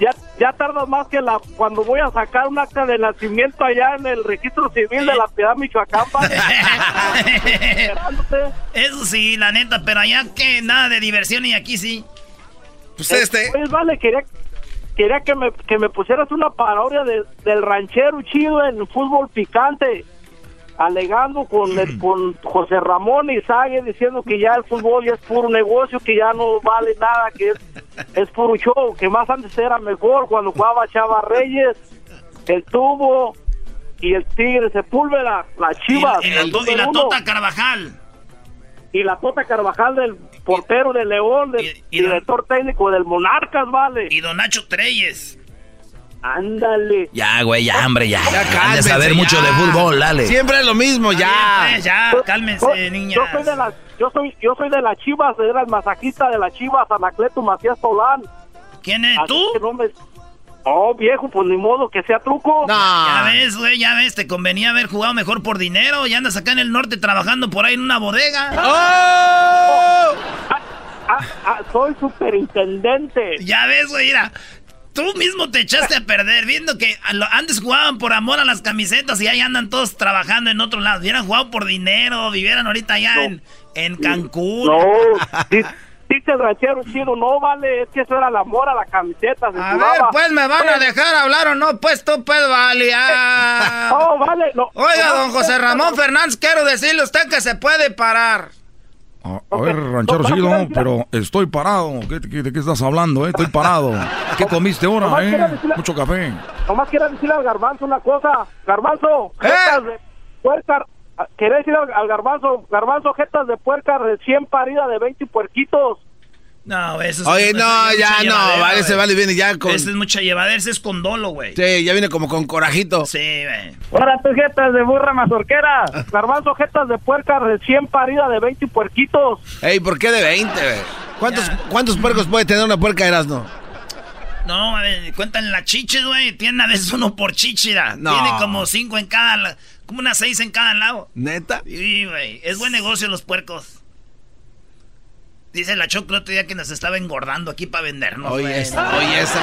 ya, ya tarda más que la cuando voy a sacar un acta de nacimiento allá en el registro civil de la Piedad Michoacán. [laughs] Eso sí, la neta, pero allá que nada de diversión y aquí sí. Pues este. Pues vale, quería, quería que me, que me pusieras una parodia del ranchero chido en fútbol picante alegando con, con José Ramón y Sague diciendo que ya el fútbol ya es puro negocio, que ya no vale nada, que es, es puro show, que más antes era mejor cuando jugaba Chava Reyes, el Tubo y el Tigre Sepúlveda, la Chivas. Y, la Tota Carvajal. Y la Tota Carvajal del portero de León, del director técnico del Monarcas, vale. Y Don Nacho Treyes. Ándale. Ya, güey, ya, hombre, ya. Ya de cálmense, saber ya. mucho de fútbol, dale. Siempre es lo mismo, ya. Pues, ya, cálmense, Yo- niñas. Yo soy de las, yo soy, yo soy de las Chivas, era el masajista de las Chivas, Anacleto Macías Solán. ¿Quién es Así tú? que no me- Oh, viejo, pues ni modo que sea truco. Ya ves, güey, ya ves, te convenía haber jugado mejor por dinero y andas acá en el norte trabajando por ahí en una bodega. Ah, ah, soy superintendente. Ya ves, güey, mira. Tú mismo te echaste a perder viendo que antes jugaban por amor a las camisetas y ahí andan todos trabajando en otro lado. Hubieran jugado por dinero, vivieran ahorita allá en, en Cancún. No, di- dice ranchero chido, no vale, es que eso era el amor a la camiseta. se A jugaba. ver, pues me van a dejar hablar o no, pues tú, pues vale. ah. [laughs] Oh, vale, no. Oiga, no, don José Ramón Fernández, quiero decirle a usted que se puede parar. A, a ver, ranchero chido, pero estoy parado. ¿Qué- qué- ¿De qué estás hablando, eh? Estoy parado. ¿Qué comiste ahora, Nomás eh? decirle- Mucho café. Nomás quiero decirle al garbanzo una cosa. Garbanzo, ¿Eh? jetas de puerca. Quería decir al, al garbanzo, garbanzo, jetas de puerca recién parida de 20 puerquitos. No, eso es Oye, no, ya no, vale, se vale, viene ya con... Ese es mucha llevadera, ese es con dolo, güey. Sí, ya viene como con corajito. Sí, güey. Ahora tus jetas de burra mazorquera. Garbanzo, jetas de puerca recién parida de 20 puerquitos. Ey, ¿por qué de 20, güey? ¿Cuántos, ¿Cuántos puercos puede tener una puerca de Erasmo? No, a ver, cuentan las chiches, güey. Tienen a veces uno por chichira. No. Tiene como cinco en cada, como unas seis en cada lado. ¿Neta? Sí, güey. Es buen negocio los puercos. Dice la Choco el otro día que nos estaba engordando aquí para vendernos. Oye, esta, oye, esa.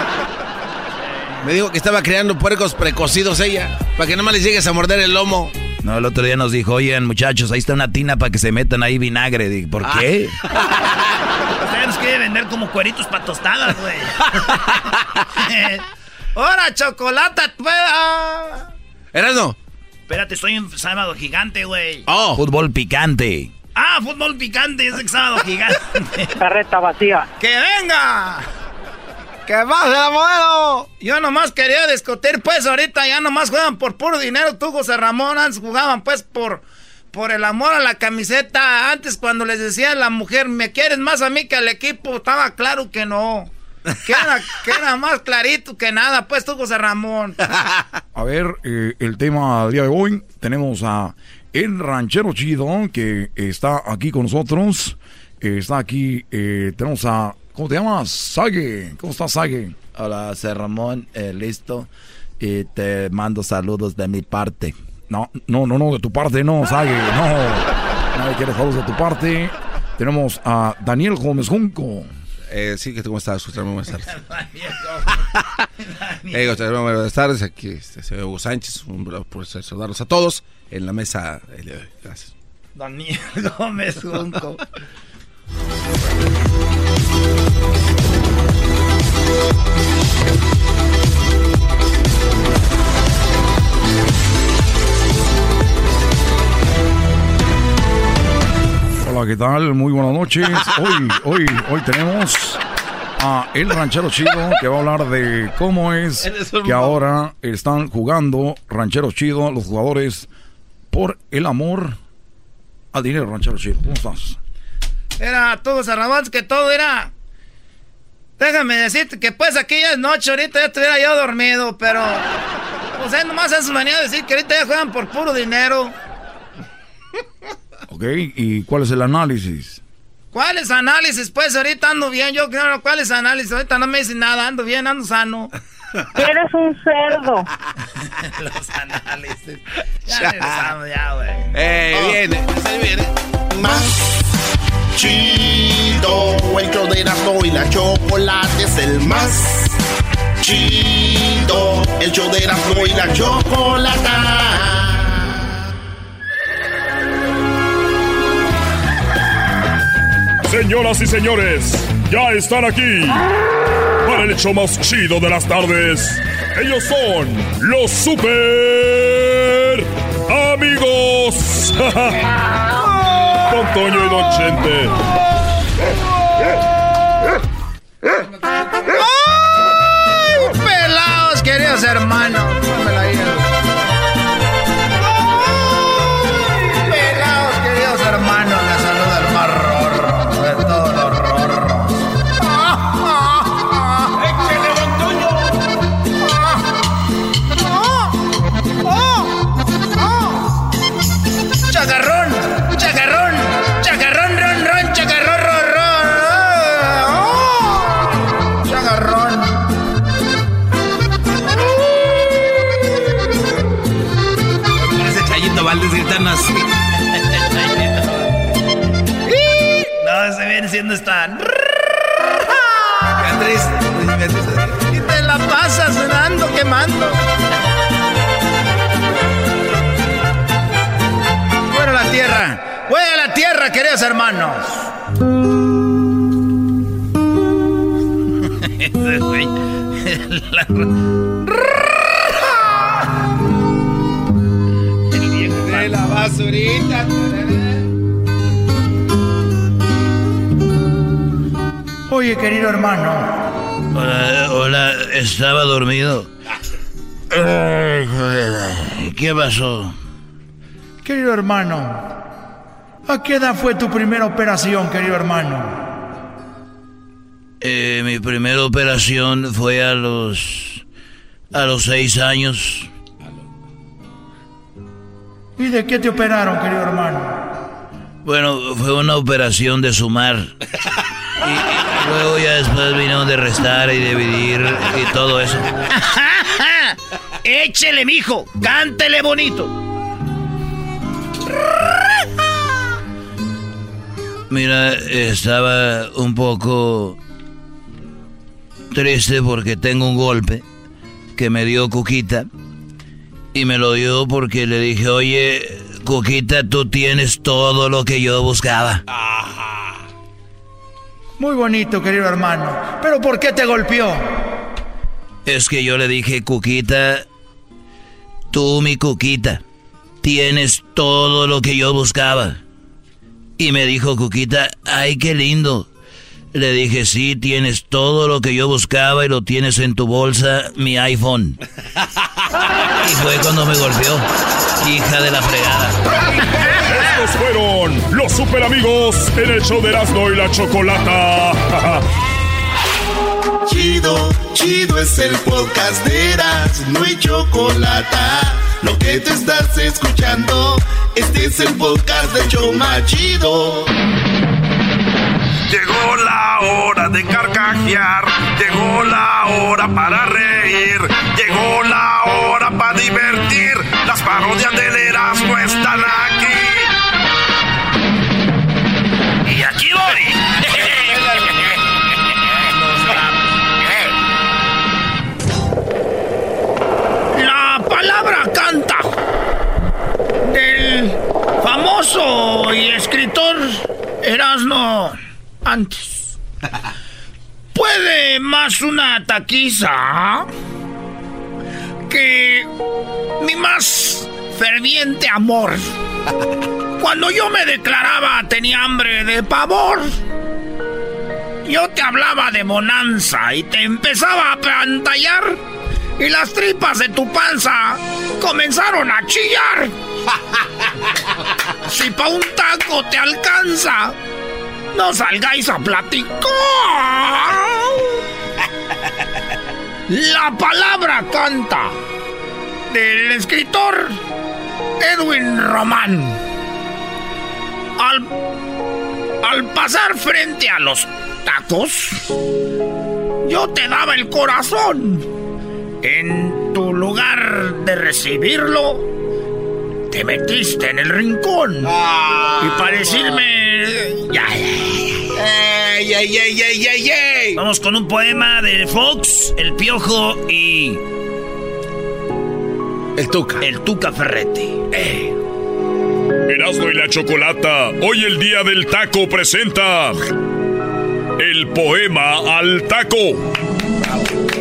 Me dijo que estaba creando puercos precocidos ella, para que no más les llegues a morder el lomo. No, el otro día nos dijo, oigan, muchachos, ahí está una tina para que se metan ahí vinagre. Dije, ¿por Ah. qué? [laughs] Usted nos quiere vender como cueritos para tostadas, güey. [laughs] ¡Hora, chocolate! pueda! Erasmo. Espérate, estoy en sábado gigante, güey. Oh. Fútbol picante. Ah, fútbol picante, es el sábado gigante. Carreta vacía. ¡Que venga! ¡Que baje la modelo! Yo nomás quería discutir, pues ahorita ya nomás juegan por puro dinero. Tú, José Ramón, antes jugaban pues por, por el amor a la camiseta. Antes cuando les decía a la mujer, ¿me quieres más a mí que al equipo? Estaba claro que no. Que era, que era más clarito que nada, pues tú, José Ramón. A ver, eh, el tema del día de hoy, tenemos a el ranchero chido que está aquí con nosotros. Eh, está aquí, eh, tenemos a, ¿cómo te llamas? Sague. ¿Cómo estás, Sague? Hola, José Ramón, eh, listo. Y te mando saludos de mi parte. No, no, no, no, de tu parte no, Sague, no. [laughs] Nadie quiere saludos de tu parte. Tenemos a Daniel Gómez Junco. Eh, sí, ¿cómo estás? Buenas tardes. [laughs] Eh, buenas tardes. Aquí este, soy Hugo Sánchez. Un placer saludarlos a todos en la mesa. el día de hoy. Gracias. Daniel [laughs] Gómez Junco. [laughs] Hola, ¿qué tal? Muy buenas noches. Hoy, hoy, hoy tenemos a El Ranchero Chido que va a hablar de cómo es que ahora están jugando Ranchero Chido los jugadores por el amor al dinero, Ranchero Chido. ¿Cómo estás? Era todo Ramón, que todo era. Déjame decirte que pues aquí ya es noche, ahorita ya estuviera yo dormido, pero. O sea, nomás es su manera de decir que ahorita ya juegan por puro dinero. Ok, ¿y cuál es el análisis? ¿Cuáles análisis? Pues ahorita ando bien, yo creo, ¿cuáles análisis? Ahorita no me dicen nada, ando bien, ando sano. [laughs] Eres un cerdo. [laughs] Los análisis. [laughs] Ya regresamos, ya, güey. Eh, viene, se viene. Más chido, el show de Erasmo y la chocolate es el más chido, el show de Erasmo y la chocolata. Señoras y señores, ya están aquí para el hecho más chido de las tardes. Ellos son los super amigos. [laughs] Don Toño y Don Chente. ¡Ay, pelados, queridos hermanos! Queridos hermanos. El viejo De la basurita. Oye, querido hermano. Hola, hola, estaba dormido. Ay, joder, ¿Qué pasó? Querido hermano. ¿A qué edad fue tu primera operación, querido hermano? Eh, mi primera operación fue a los. a los seis años. ¿Y de qué te operaron, querido hermano? Bueno, fue una operación de sumar. Y, luego ya después vinieron de restar y dividir y todo eso. [laughs] Échele, mijo. Cántele bonito. Mira, estaba un poco triste porque tengo un golpe que me dio Cuquita. Y me lo dio porque le dije, oye, Cuquita, tú tienes todo lo que yo buscaba. Muy bonito, querido hermano. ¿Pero por qué te golpeó? Es que yo le dije, Cuquita, tú mi Cuquita, tienes todo lo que yo buscaba. Y me dijo Cuquita, ay, qué lindo. Le dije, sí, tienes todo lo que yo buscaba y lo tienes en tu bolsa, mi iPhone. Y fue cuando me golpeó, hija de la fregada. Estos fueron los super amigos en el show de Erasmo y la Chocolata. Chido, chido es el podcast de Erasmo y Chocolata. Lo que te estás escuchando, este es el podcast de Choma Chido. Llegó la hora de carcajear, llegó la hora para reír, llegó la hora para divertir. Las parodias del Erasmo están aquí. Y aquí voy. [laughs] La palabra canta del famoso y escritor Erasmo antes. Puede más una taquiza que mi más ferviente amor. Cuando yo me declaraba tenía hambre de pavor. Yo te hablaba de bonanza y te empezaba a pantallar. Y las tripas de tu panza comenzaron a chillar. [laughs] Si pa' un taco te alcanza, no salgáis a platicar. La palabra canta del escritor Edwin Román. Al, al pasar frente a los tacos, yo te daba el corazón. En tu lugar de recibirlo, te metiste en el rincón. Y para decirme... Ya, ¡Ey, ey, ey, ey, ey, ey! Vamos con un poema de Fox, El Piojo y... El Tuca. El Tuca Ferretti. Eh. Erasmo y la Chocolata, hoy el día del taco presenta el poema al taco.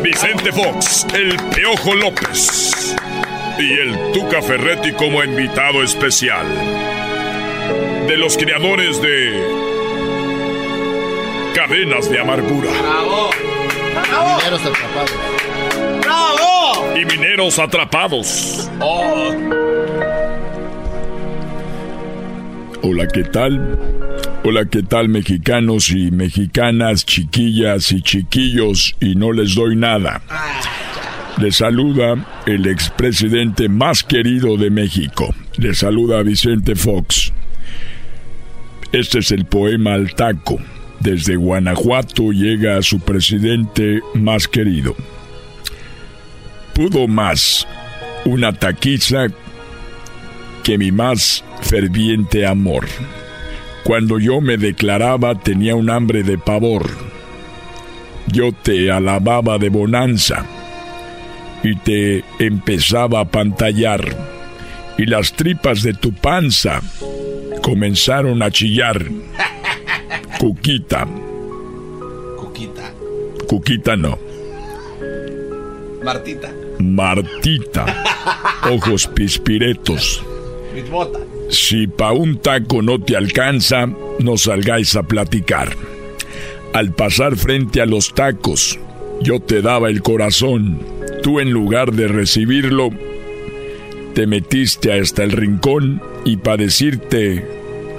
Vicente Fox, el Peojo López y el Tuca Ferretti como invitado especial. De los creadores de Cadenas de Amargura. Mineros atrapados. ¡Bravo! Y Mineros Atrapados. Hola, ¿qué tal? Hola, ¿qué tal mexicanos y mexicanas, chiquillas y chiquillos? Y no les doy nada. Les saluda el expresidente más querido de México. Les saluda Vicente Fox. Este es el poema al taco. Desde Guanajuato llega a su presidente más querido. Pudo más una taquiza que mi más ferviente amor. Cuando yo me declaraba tenía un hambre de pavor. Yo te alababa de bonanza y te empezaba a pantallar y las tripas de tu panza comenzaron a chillar. [laughs] Cuquita. Cuquita. Cuquita no. Martita. Martita. [laughs] Ojos pispiretos. Si pa' un taco no te alcanza, no salgáis a platicar. Al pasar frente a los tacos, yo te daba el corazón. Tú en lugar de recibirlo, te metiste hasta el rincón y para decirte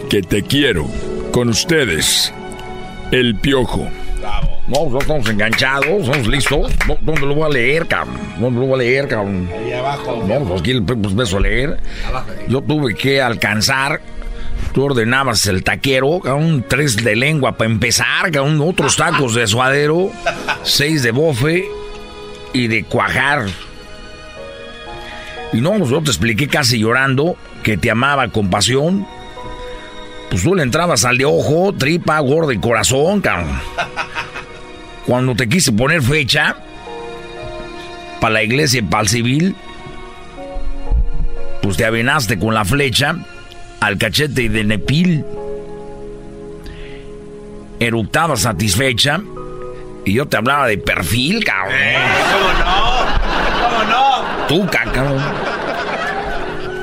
que te quiero. Con ustedes, el piojo. No, ya estamos enganchados, estamos listos. No, ¿Dónde lo voy a leer, cabrón? ¿Dónde lo voy a leer, cabrón? Ahí abajo. No, pues aquí pues, beso a leer. Abajo. Yo tuve que alcanzar. Tú ordenabas el taquero, cabrón, tres de lengua para empezar, cabrón, otros tacos de suadero, [laughs] seis de bofe y de cuajar. Y no, pues yo te expliqué casi llorando que te amaba con pasión. Pues tú le entrabas al de ojo, tripa, gordo y corazón, cabrón. Cuando te quise poner fecha para la iglesia y para el civil, pues te avenaste con la flecha al cachete de Nepil. Eructaba satisfecha y yo te hablaba de perfil, cabrón. ¿Cómo no? ¿Cómo no? Tú, cabrón.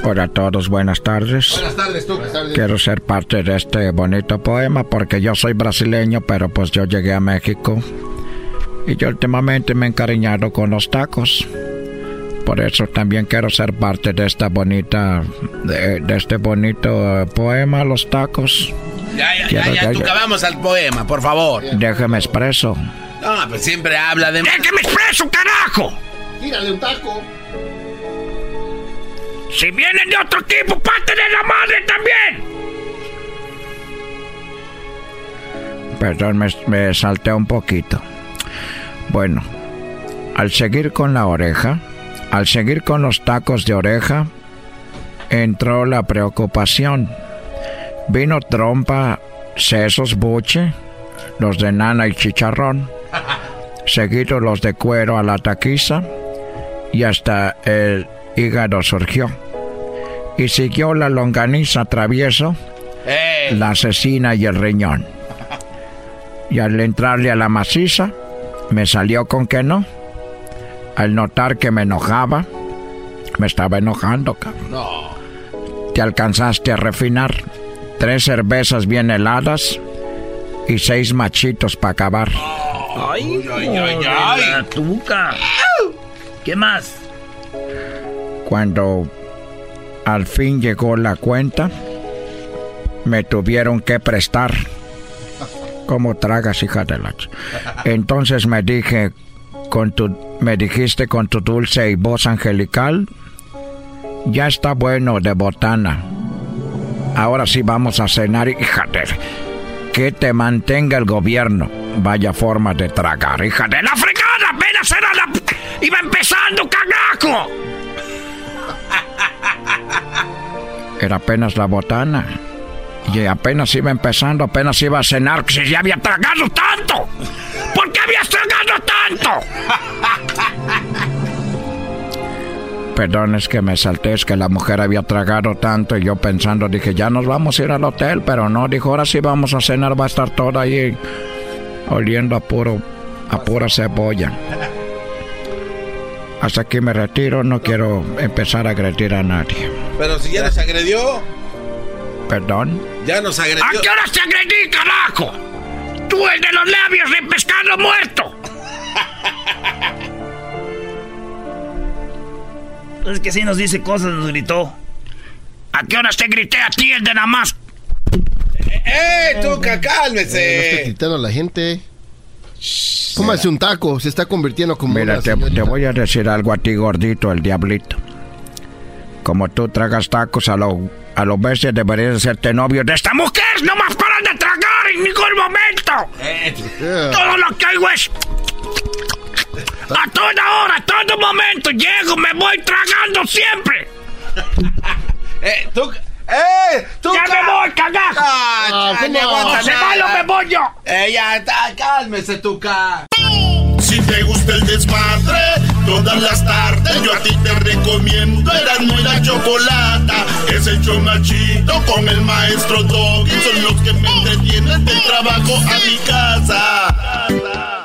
Hola a todos, buenas tardes. Buenas tardes, tú. Buenas tardes. Quiero ser parte de este bonito poema porque yo soy brasileño, pero pues yo llegué a México. Y yo últimamente me he encariñado con los tacos. Por eso también quiero ser parte de esta bonita, de, de este bonito eh, poema, los tacos. Ya, ya, Quiero- ya, ya, tú que vamos al poema, por favor. Déjeme expreso. No, pues siempre habla de... ¡Déjeme expreso, carajo! Tírale un taco. Si vienen de otro tipo, parte de la madre también. Perdón, me, me salté un poquito. Bueno, al seguir con la oreja, al seguir con los tacos de oreja, entró la preocupación. Vino trompa, sesos, buche, los de nana y chicharrón, seguidos los de cuero a la taquiza, y hasta el hígado surgió. Y siguió la longaniza travieso, la asesina y el riñón. Y al entrarle a la maciza, me salió con que no. Al notar que me enojaba, me estaba enojando, cabrón. No. Te alcanzaste a refinar. Tres cervezas bien heladas y seis machitos para acabar. Ay, ay, ay, ay. la tuca. ¿Qué más? Cuando al fin llegó la cuenta, me tuvieron que prestar. ¿Cómo tragas, hija de la... Entonces me dije, con tu, me dijiste con tu dulce y voz angelical, ya está bueno de botana. Ahora sí vamos a cenar, hija de... Que te mantenga el gobierno. Vaya forma de tragar, hija de la fregada. ¡Apenas era la... ¡Iba empezando, cagajo! [laughs] Era apenas la botana. Y apenas iba empezando, apenas iba a cenar. Si ya había tragado tanto. ¿Por qué habías tragado tanto? [laughs] Perdón, es que me salté, es que la mujer había tragado tanto y yo pensando, dije, ya nos vamos a ir al hotel, pero no, dijo, ahora sí vamos a cenar, va a estar todo ahí oliendo a puro, a pura cebolla. Hasta aquí me retiro, no quiero empezar a agredir a nadie. Pero si ya nos agredió. Perdón. Ya nos agredió. ¿A qué hora te agredí, carajo? Tú, el de los labios de pescado muerto. [laughs] Es que si nos dice cosas, nos gritó. ¿A qué horas te grité a ti, el de nada más? ¡Eh, Tuca, Eh, no cálmese! gritando a la gente. Cómase un taco, se está convirtiendo como Mira, una te, te voy a decir algo a ti, gordito, el diablito. Como tú tragas tacos a lo, a lo bestia, deberías hacerte novio de esta ¡Esta mujer no más paran de tragar en ningún momento! Todo lo que hago es... A toda hora, a todo momento, llego, me voy tragando siempre. [laughs] Eh, tú. ¡Eh! ¡Tú! ¡Ya me voy, cagajo! Ah, no aguanta ¡Se nada. va, lo me voy yo! Eh, ya, está, cálmese, Tuca. Si te gusta el desmadre, todas las tardes yo a ti te recomiendo Eran muy la chocolata. Es el chido con el maestro Doggy. Son los que me entretienen del trabajo a mi casa.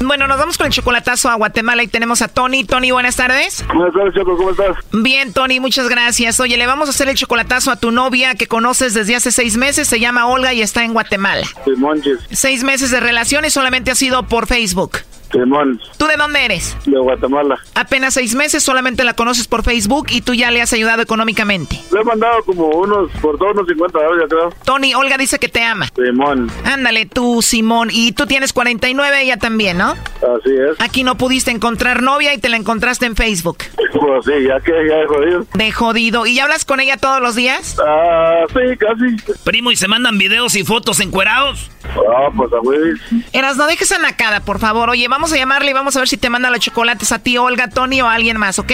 Bueno, nos vamos con el chocolatazo a Guatemala y tenemos a Tony. Tony, buenas tardes. Buenas tardes, Choco, ¿cómo estás? Bien, Tony, muchas gracias. Oye, le vamos a hacer el chocolatazo a tu novia que conoces desde hace seis meses. Se llama Olga y está en Guatemala. Seis meses de relación y solamente ha sido por Facebook. Simón, ¿Tú de dónde eres? de Guatemala. Apenas seis meses, solamente la conoces por Facebook y tú ya le has ayudado económicamente. Le he mandado como unos, por todos unos 50 dólares, ya creo. Tony, Olga dice que te ama. Simón, Ándale, tú, Simón. Y tú tienes 49, ella también, ¿no? así es. Aquí no pudiste encontrar novia y te la encontraste en Facebook. [laughs] Pues sí, ya que ya he jodido. De jodido. ¿Y ya hablas con ella todos los días? Ah, sí, casi. Primo, ¿y se mandan videos y fotos encuerados? Ah, pues a. Eras, no dejes a Nakada, por favor. Oye, vamos a llamarle y vamos a ver si te manda los chocolates a ti, Olga, Tony o a alguien más, ¿ok?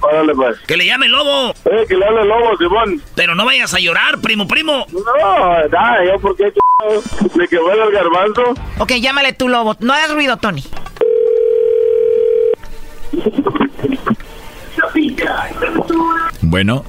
Órale, pues. Que le llame lobo. Eh, que le hable lobo, Simón. Pero no vayas a llorar, primo, primo. No, nada, yo porque ch... le quedó el garbanzo. Ok, llámale tú, Lobo. No hagas ruido, Tony. Bueno,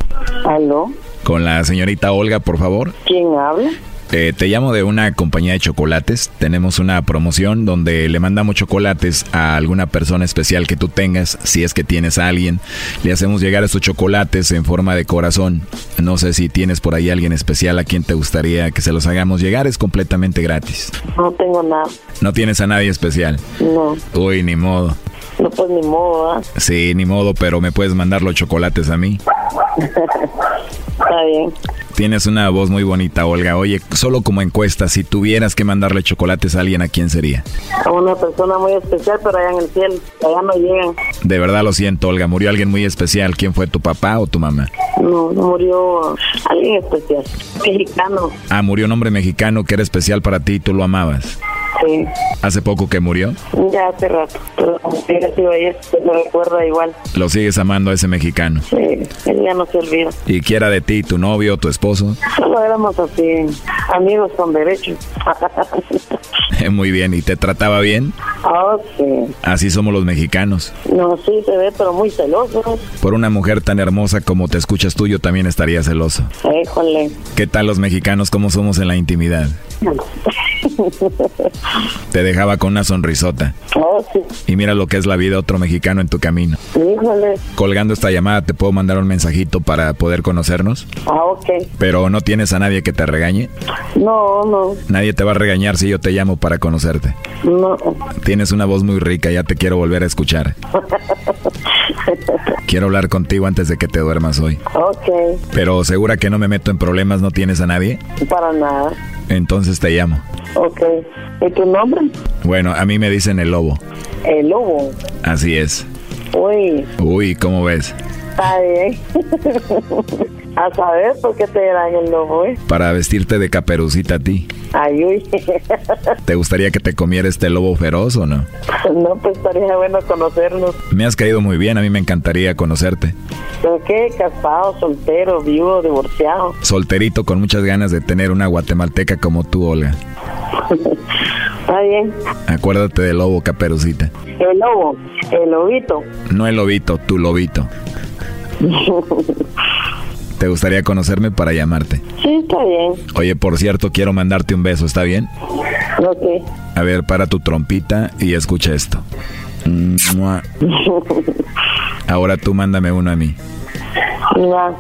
¿Aló? con la señorita Olga, por favor. ¿Quién habla? Eh, te llamo de una compañía de chocolates. Tenemos una promoción donde le mandamos chocolates a alguna persona especial que tú tengas. Si es que tienes a alguien, le hacemos llegar estos chocolates en forma de corazón. No sé si tienes por ahí alguien especial a quien te gustaría que se los hagamos llegar. Es completamente gratis. No tengo nada. No tienes a nadie especial. No, Uy, ni modo. No pues ni modo, ¿ah? Sí, ni modo, pero me puedes mandar los chocolates a mí. Está bien. Tienes una voz muy bonita, Olga. Oye, solo como encuesta, si tuvieras que mandarle chocolates a alguien, ¿a quién sería? A una persona muy especial, pero allá en el cielo. Allá no llegan. De verdad lo siento, Olga. Murió alguien muy especial. ¿Quién fue tu papá o tu mamá? No, murió alguien especial. Mexicano. Ah, murió un hombre mexicano que era especial para ti y tú lo amabas. Sí. ¿Hace poco que murió? Ya hace rato. Pero sido ayer, se me recuerda igual. Lo sigues amando a ese mexicano. Sí, él ya no se olvida. ¿Y qué era de ti, tu novio, tu esposo? Solo éramos así, amigos con derechos. [laughs] Muy bien. ¿Y te trataba bien? Ah, sí. Así somos los mexicanos. No, sí se ve, pero muy celoso. Por una mujer tan hermosa como te escuchas tú, yo también estaría celoso. Híjole. ¿Qué tal los mexicanos? ¿Cómo somos en la intimidad? [laughs] Te dejaba con una sonrisota. Oh, sí. Y mira lo que es la vida de otro mexicano en tu camino. Híjole. Colgando esta llamada, ¿te puedo mandar un mensajito para poder conocernos? Ah, ok. Pero no tienes a nadie que te regañe. No, no, Nadie te va a regañar si yo te llamo para conocerte. no. Tienes una voz muy rica, ya te quiero volver a escuchar. [laughs] Quiero hablar contigo antes de que te duermas hoy. ok, Pero segura que no me meto en problemas, no tienes a nadie. para nada. Entonces te llamo. Ok. ¿Y tu nombre? Bueno, a mí me dicen el lobo. El lobo. Así es. Uy, Uy, ¿cómo ves? está bien. [laughs] a saber por qué te dan el lobo, ¿eh? Para vestirte de caperucita a ti. Ay, uy. [laughs] ¿Te gustaría que te comiera este lobo feroz o no? no, pues estaría bueno conocernos. Me has caído muy bien, a mí me encantaría conocerte. ¿Pero qué? ¿Casado, soltero, viudo, divorciado? Solterito con muchas ganas de tener una guatemalteca como tú, Olga. [laughs] Está bien. Acuérdate del lobo caperucita. El lobo, el lobito. No el lobito, tu lobito. [laughs] ¿Te gustaría conocerme para llamarte? sí, está bien. Oye, por cierto, quiero mandarte un beso, ¿está bien? Ok. A ver, para tu trompita y escucha esto. [laughs] Ahora tú mándame uno a mí. Mua,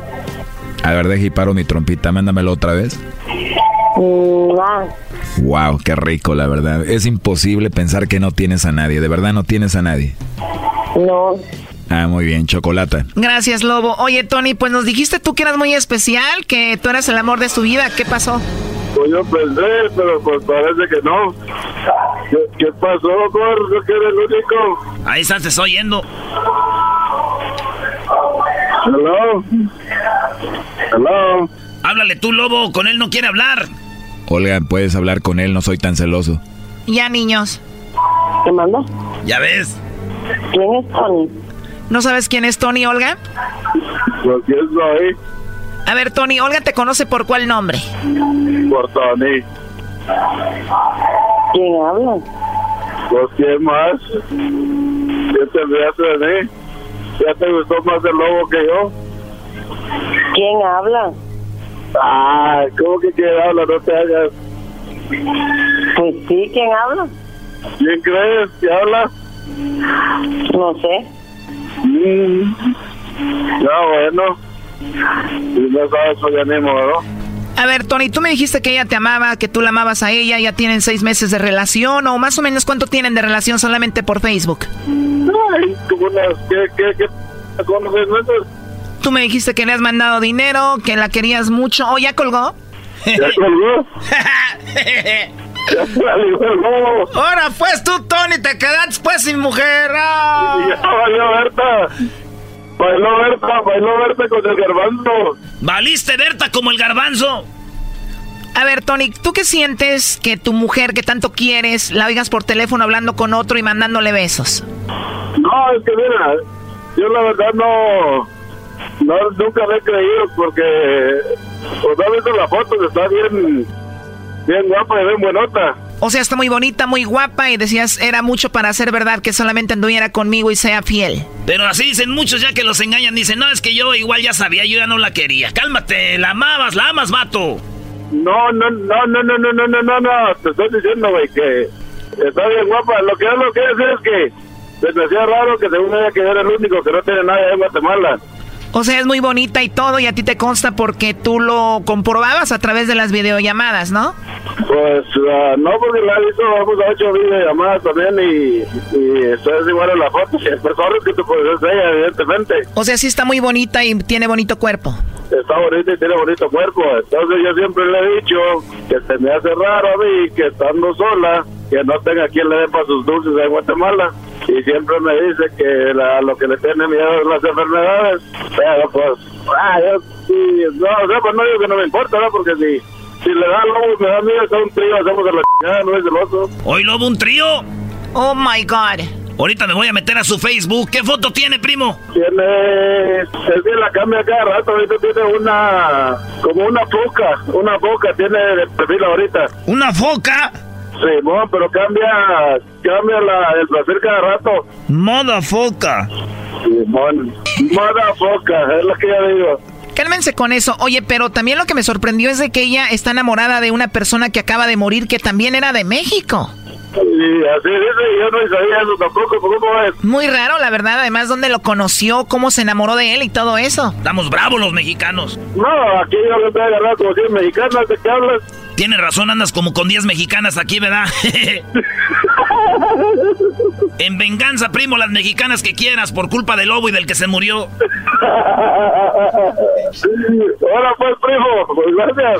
A ver, deja y paro mi trompita, mándamelo otra vez. mua. Wow, qué rico, la verdad. Es imposible pensar que no tienes a nadie, de verdad no tienes a nadie. No, Ah, muy bien, chocolate. Gracias, Lobo. Oye, Tony, pues nos dijiste tú que eras muy especial, que tú eras el amor de su vida. ¿Qué pasó? Pues yo pensé, pero pues parece que no. ¿Qué, qué pasó, Gordo? Que eres el único. Ahí estás, te estoy oyendo. Hello. Hello. Háblale tú, Lobo, con él no quiere hablar. Olga, puedes hablar con él, no soy tan celoso. Ya, niños. ¿Qué manda? Ya ves. ¿Quién es Tony? ¿No sabes quién es Tony, Olga? Pues quién soy. A ver, Tony, Olga te conoce por cuál nombre. Por Tony. ¿Quién habla? Pues quién más. ¿Qué te enviaste de mí? ¿Ya te gustó más el lobo que yo? ¿Quién habla? Ah, ¿cómo que quién habla? No te hagas. Pues sí, ¿quién habla? ¿Quién crees que habla? No sé. Mm. Ya, bueno. Si no sabes, pues ya modo. A ver, Tony, tú me dijiste que ella te amaba, que tú la amabas a ella, ya tienen seis meses de relación, o más o menos cuánto tienen de relación solamente por Facebook. Ay, como unas, ¿qué, qué, qué? ¿Con seis meses? Tú me dijiste que le has mandado dinero, que la querías mucho, ¿o ya colgó? ¿Ya colgó? [laughs] ya lobo. Ahora pues tú, Tony, te quedaste pues sin mujer. ¡Ah! Ya valió Berta. Bailó Berta, bailó Berta con el garbanzo. Valiste, Berta, como el garbanzo. A ver, Tony, ¿tú qué sientes que tu mujer que tanto quieres la oigas por teléfono hablando con otro y mandándole besos? No, es que mira, yo la verdad no, no nunca le he creído porque, pues no he visto la foto, está bien, bien guapa y bien buenota. O sea, está muy bonita, muy guapa y decías, era mucho para hacer verdad que solamente anduviera conmigo y sea fiel. Pero así dicen muchos ya que los engañan. Dicen, no, es que yo igual ya sabía, yo ya no la quería. Cálmate, la amabas, la amas, vato. No, no, no, no, no, no, no, no, no, no, te estoy diciendo, güey, que está bien guapa. Lo que yo lo que decir es que se me hacía raro que según ella que yo era el único que no tiene nadie en Guatemala. O sea, es muy bonita y todo y a ti te consta porque tú lo comprobabas a través de las videollamadas, ¿no? Pues ah, no, porque la hizo, vamos a hecho videollamadas también y, y eso es igual en la foto. Y personaje que tú puedes ella, evidentemente. O sea, sí está muy bonita y tiene bonito cuerpo. Está bonita y tiene bonito cuerpo. Entonces yo siempre le he dicho que se me hace raro a mí que estando sola, que no tenga quien le dé para sus dulces en Guatemala. Y siempre me dice que la- lo que le tiene miedo es las enfermedades. Pero pues, ah, yo sí, no, o sea, pues no digo que no me importa, ¿verdad? Porque si, si le da lobo y me da miedo, está un trío, hacemos a la chingada, no es el otro. Hoy lobo un trío. Oh my God. Ahorita me voy a meter a su Facebook. ¿Qué foto tiene, primo? Tiene, es que la cambia cada rato, ahorita tiene una, como una foca, una foca tiene de perfil ahorita. ¿Una foca? Sí, no, pero cambia, cambia la, el perfil cada rato. Moda foca. Simón, moda foca, es lo que yo digo. Cálmense con eso. Oye, pero también lo que me sorprendió es de que ella está enamorada de una persona que acaba de morir que también era de México. Y así dice, y yo no sabía eso tampoco, ¿cómo es? Muy raro, la verdad. Además, dónde lo conoció, cómo se enamoró de él y todo eso. Estamos bravos los mexicanos. No, aquí yo lo voy a agarrar como si es mexicana, ¿de qué hablas? Tienes razón, andas como con 10 mexicanas aquí, ¿verdad? [laughs] en venganza, primo, las mexicanas que quieras por culpa del lobo y del que se murió. [laughs] Ahora pues, primo, pues gracias.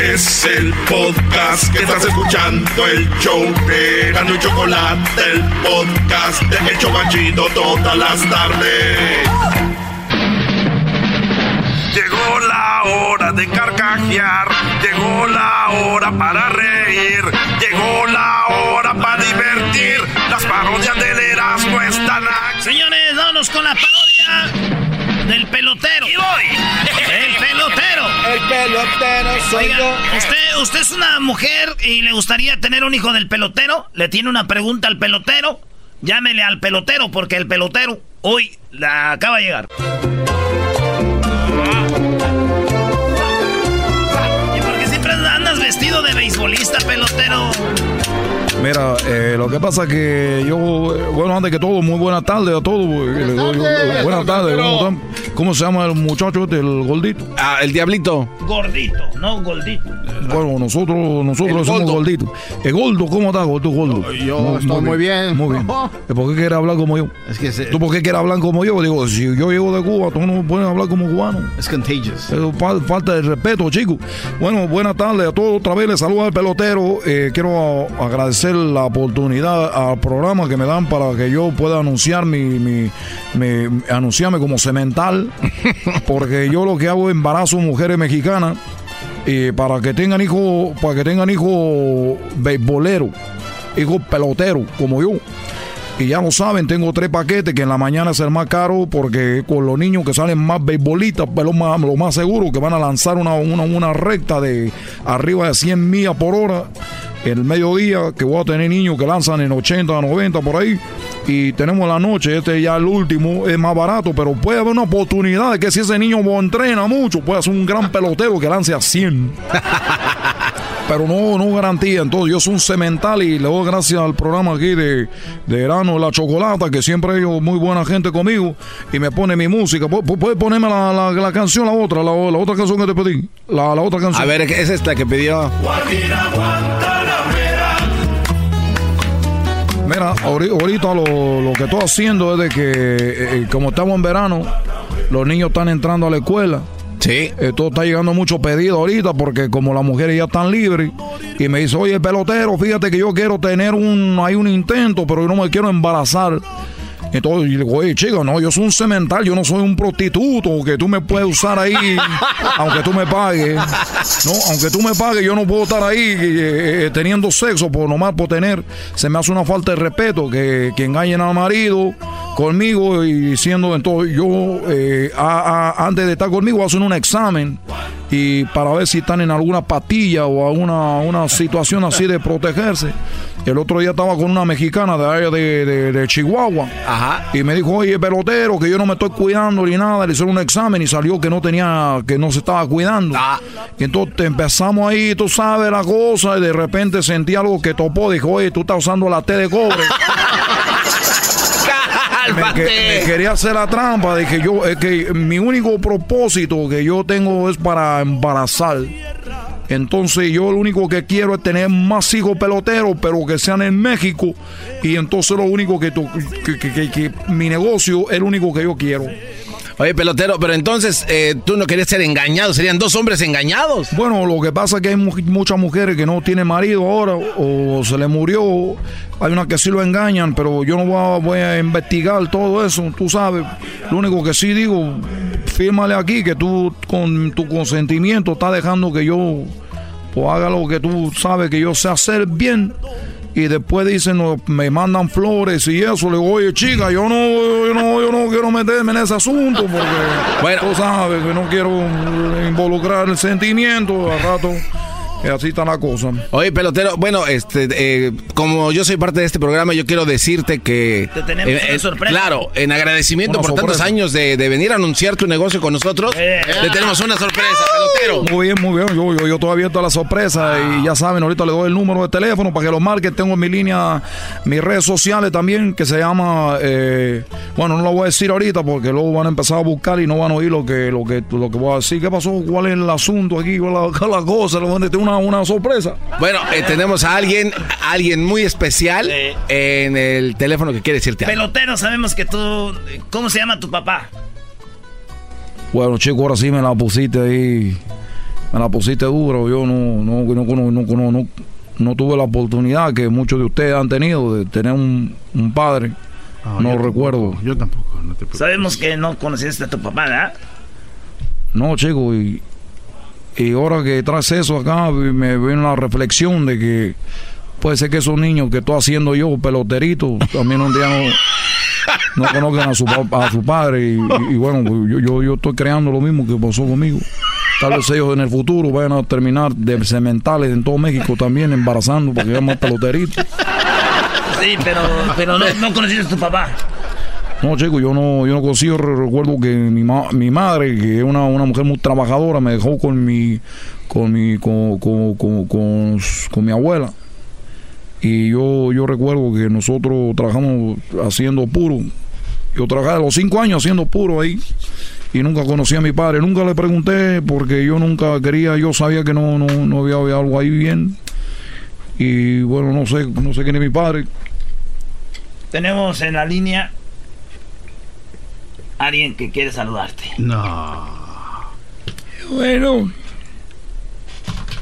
Es el podcast que estás escuchando, el show de Gano y Chocolate, el podcast de El Chobachito todas las tardes. Llegó la hora de carcajear, llegó la hora para reír, llegó la hora para divertir. Las parodias del Erasmo están aquí. Señores, vámonos con la parodia del pelotero. Y voy. El pelotero. El pelotero soy Oiga, yo. usted, usted es una mujer y le gustaría tener un hijo del pelotero. Le tiene una pregunta al pelotero. Llámele al pelotero porque el pelotero hoy la acaba de llegar. beisbolista, pelotero. Mira, eh, lo que pasa es que yo, eh, bueno, antes que todo, muy buena tarde a todos. eh, le doy- tardes, buenas tardes. ¿Cómo, están? ¿Cómo se llama el muchacho este, el gordito? Ah, el diablito. Gordito, no gordito. Bueno, nosotros, nosotros El somos gordo. gorditos. El gordo, ¿cómo estás, gordo? gordo? Yo estoy muy bien. Muy bien. [laughs] ¿Y ¿Por qué quieres hablar como yo? Es que se- ¿Tú por qué quieres hablar como yo? Digo, si yo llego de Cuba, tú no puedes hablar como cubano. Es contagious. Eso falta de respeto, chicos. Bueno, buenas tardes a todos. Otra vez les saludo al pelotero. Eh, quiero a- agradecer la oportunidad al programa que me dan para que yo pueda anunciar mi, mi, mi- anunciarme como cemental. [laughs] Porque yo lo que hago es embarazo mujeres mexicanas eh, para que tengan hijos, para que tengan hijos beisboleros, hijos peloteros, como yo. Y ya lo saben, tengo tres paquetes que en la mañana es el más caro porque con los niños que salen más beisbolistas, lo más, lo más seguro que van a lanzar una, una, una recta de arriba de 100 millas por hora. El mediodía que voy a tener niños que lanzan en 80, 90 por ahí. Y tenemos la noche, este ya el último, es más barato, pero puede haber una oportunidad de que si ese niño entrena mucho, puede ser un gran pelotero que lance a 100 [laughs] pero no, no garantía. Entonces, yo soy un cemental y le doy gracias al programa aquí de, de Verano La Chocolata, que siempre hay muy buena gente conmigo y me pone mi música. ¿Pu- pu- ¿Puedes ponerme la, la- la canción, la otra, la, la otra canción que te pedí? La, la otra canción. A ver, es esta que pidió. Guajira. Mira, ahori- ahorita lo, lo que estoy haciendo es de que, eh, como estamos en verano, los niños están entrando a la escuela. Sí. Esto está llegando mucho pedido ahorita porque como las mujeres ya están libres y me dice, oye, pelotero, fíjate que yo quiero tener un, hay un intento, pero yo no me quiero embarazar. Entonces, yo digo, oye, chica, no, yo soy un cemental, yo no soy un prostituto que tú me puedes usar ahí, [laughs] aunque tú me pagues. No, aunque tú me pagues, yo no puedo estar ahí eh, eh, teniendo sexo por nomás por tener. Se me hace una falta de respeto que, que engañen al marido conmigo y diciendo, entonces yo, eh, a- a- antes de estar conmigo, hacen un examen y para ver si están en alguna patilla o alguna una situación así de protegerse. El otro día estaba con una mexicana de área de, de- de Chihuahua y me dijo, oye, pelotero, que yo no me estoy cuidando ni nada. Le hicieron un examen y salió que no tenía, que no se estaba cuidando. Y entonces empezamos ahí, tú sabes la cosa, y de repente sentí algo que topó. Dijo, oye, tú estás usando la T de cobre. [laughs] me, que- me quería hacer la trampa. Dije yo, es que mi único propósito que yo tengo es para embarazar. Entonces yo lo único que quiero es tener más hijos peloteros, pero que sean en México. Y entonces lo único que, tu- que, que- que- mi negocio es el único que yo quiero. Oye, pelotero, pero entonces eh, tú no querías ser engañado, serían dos hombres engañados. Bueno, lo que pasa es que hay mu- muchas mujeres que no tienen marido ahora o se le murió. Hay unas que sí lo engañan, pero yo no voy a, voy a investigar todo eso, tú sabes. Lo único que sí digo, fírmale aquí que tú con tu consentimiento estás dejando que yo pues, haga lo que tú sabes que yo sé hacer bien. Y después dicen, me mandan flores y eso. Le digo, oye, chica, yo no, yo no, yo no quiero meterme en ese asunto porque tú sabes que no quiero involucrar el sentimiento. Al rato, así está la cosa. Oye, pelotero, bueno, este, eh, como yo soy parte de este programa, yo quiero decirte que... Te tenemos eh, una eh, sorpresa. Claro, en agradecimiento Una por tantos años de, de venir a anunciar tu negocio con nosotros, te tenemos una sorpresa, pelotero. Muy bien, muy bien. Yo, yo, yo estoy abierto a la sorpresa y ya saben, ahorita le doy el número de teléfono para que lo marquen. Tengo en mi línea mis redes sociales también que se llama, eh, bueno, no lo voy a decir ahorita porque luego van a empezar a buscar y no van a oír lo que, lo que, lo que voy a decir. ¿Qué pasó? ¿Cuál es el asunto aquí? ¿Cuál es la, la cosa? ¿Dónde tengo una, una sorpresa? Bueno, eh, tenemos a alguien, a alguien muy especial en el teléfono que quiere decirte algo. Pelotero, sabemos que tú. ¿Cómo se llama tu papá? Bueno, chico, ahora sí me la pusiste ahí. Me la pusiste duro. Yo no, no, no, no, no, no, no, no tuve la oportunidad que muchos de ustedes han tenido de tener un, un padre. no yo recuerdo. Yo tampoco, no te. Sabemos que no conociste a tu papá, ¿verdad? No, chico, y, y ahora que tras eso acá me viene la reflexión de que puede ser que esos niños que estoy haciendo yo, peloteritos, también un día no, no conozcan a su, a su padre. Y, bueno, yo, yo, yo estoy creando lo mismo que pasó conmigo. Tal vez ellos en el futuro vayan a terminar de cementales en todo México también embarazando porque llaman peloteritos. Sí, pero, pero no, no conociste a tu papá. No, chico, yo no, yo no consigo, re- recuerdo que mi, ma- mi madre, que es una, una mujer muy trabajadora, me dejó con mi, con mi, con, con, con, con- mi abuela. Y yo, yo recuerdo que nosotros trabajamos haciendo puro. Yo trabajaba a los cinco años haciendo puro ahí. Y nunca conocí a mi padre. Nunca le pregunté porque yo nunca quería, yo sabía que no, no, no había, había algo ahí bien. Y bueno, no sé, no sé quién es mi padre. Tenemos en la línea alguien que quiere saludarte. No. Bueno.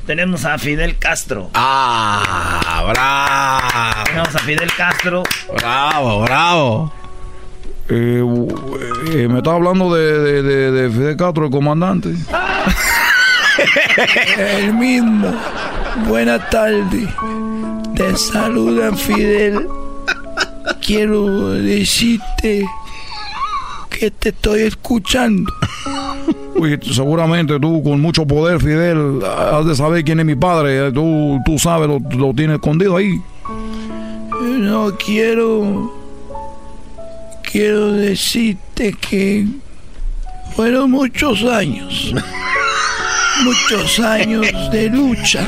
Tenemos a Fidel Castro. Ah, bravo. Tenemos a Fidel Castro. Bravo, bravo. Eh, eh, me estaba hablando de, de, de, de Fidel Castro, el comandante. [laughs] El mismo. Buenas tardes. Te saluda Fidel. Quiero decirte que te estoy escuchando. [laughs] Oye, seguramente tú con mucho poder, Fidel, has de saber quién es mi padre. Tú, tú sabes, lo, lo tienes escondido ahí. No quiero. Quiero decirte que fueron muchos años. [laughs] Muchos años de lucha.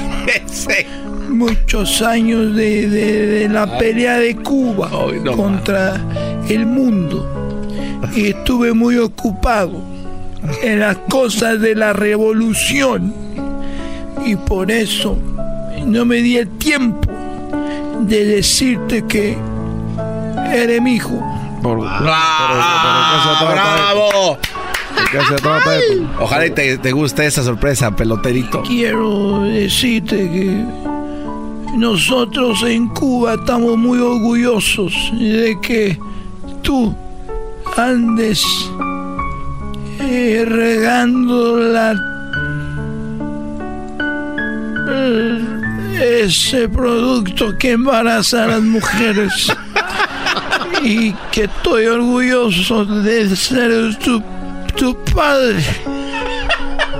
Muchos años de, de- de la pelea de Cuba contra el mundo. Y estuve muy ocupado en las cosas de la revolución. Y por eso no me di el tiempo de decirte que eres mi hijo. ¡Bravo! ¿De qué se trata esto? Ojalá y te, te guste esa sorpresa, peloterito. Quiero decirte que nosotros en Cuba estamos muy orgullosos de que tú andes eh, regando la eh, ese producto que embaraza a las mujeres y que estoy orgulloso de ser tu, tu padre.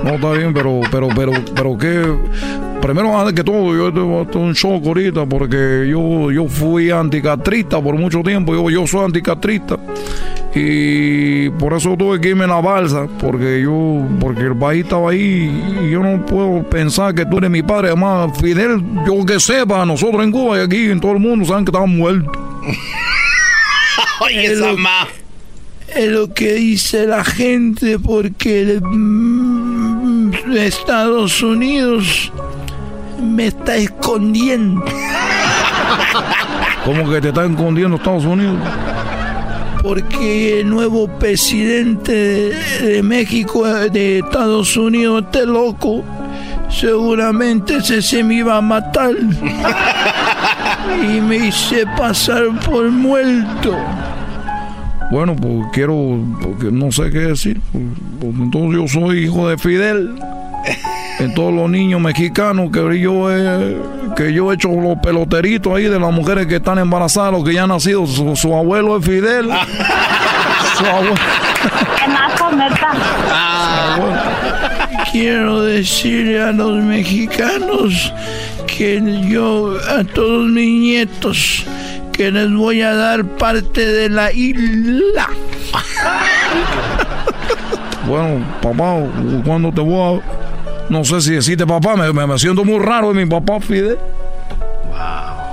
No, está bien, pero, pero, pero, pero que... Primero, antes que todo, yo tengo un shock ahorita porque yo, yo fui anticatrista por mucho tiempo. Yo, yo soy anticatrista. Y por eso tuve que irme en la balsa, porque yo, porque el país estaba ahí y yo no puedo pensar que tú eres mi padre. Además, Fidel, yo que sepa, nosotros en Cuba y aquí en todo el mundo saben que estaba muerto. [laughs] Oye, Es lo-. Es lo que dice la gente porque el, mm, Estados Unidos me está escondiendo. [laughs] ¿Cómo que te está escondiendo Estados Unidos? Porque el nuevo presidente de, México, de Estados Unidos, este loco, seguramente ese se me iba a matar. [laughs] y me hice pasar por muerto. Bueno, pues quiero, porque no sé qué decir. pues, pues, entonces yo soy hijo de Fidel. En todos los niños mexicanos que yo he, que yo he hecho los peloteritos ahí de las mujeres que están embarazadas, los que ya han nacido. Su, su abuelo es Fidel. su abuelo. Quiero decirle a los mexicanos que yo, a todos mis nietos, que les voy a dar parte de la isla. [laughs] Bueno, papá, cuando te voy a... No sé si decirte papá, me, me, me siento muy raro de mi papá Fidel.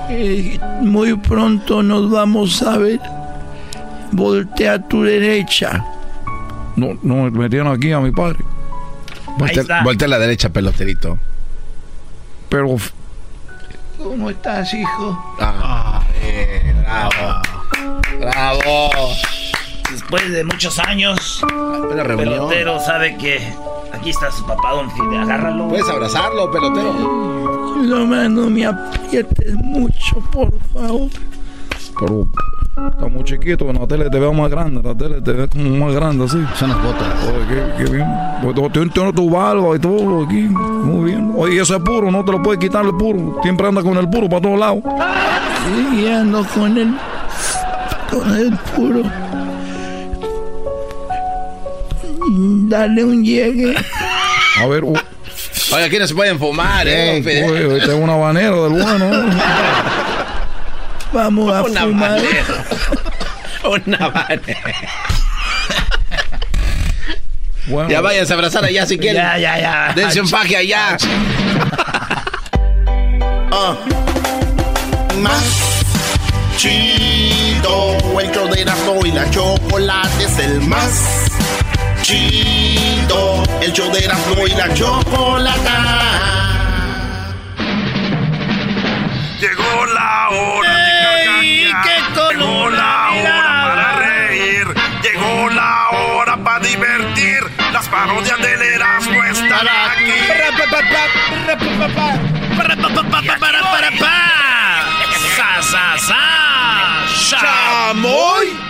Eh, muy pronto nos vamos a ver. Voltea a tu derecha. No, no, me tienen aquí a mi padre. Voltea, voltea a la derecha, peloterito. Pero... ¿Cómo estás, hijo? Ah, bien, bravo. Bravo. Después de muchos años, el pelotero sabe que aquí está su papá, don Fidel. Agárralo. Puedes abrazarlo, pelotero. No, me- no me aprietes mucho, por favor. Pero está muy chiquito, en la tele te veo más grande, en la tele te ves como más grande así. Son las botas. Oye, qué, qué bien. Tú tú tienes tu barba y todo aquí, muy bien. Oye, ese puro, no te lo puedes quitar el puro. Siempre anda con el puro para todos lados. Sí, ando con el, con el puro. Dale un llegue. A ver, Oye, aquí no se pueden fumar, ¿eh? Fidel? oye, este es un habanero del bueno. ¿eh? Vamos a Una fumar. banera. Una banera. Ya váyanse a abrazar allá si quieren. Ya, ya, ya. Dense un faje allá. Ah. Más chido. El show de Erasmo y la chocolate es el más chido. El show de Erasmo y la chocolata. Llegó la hora de carcajear. Llegó la hora para reír. Llegó la hora para divertir. Las parodias del Erasmo están aquí. ¡Sa, sa, sa! ¡Chamoy!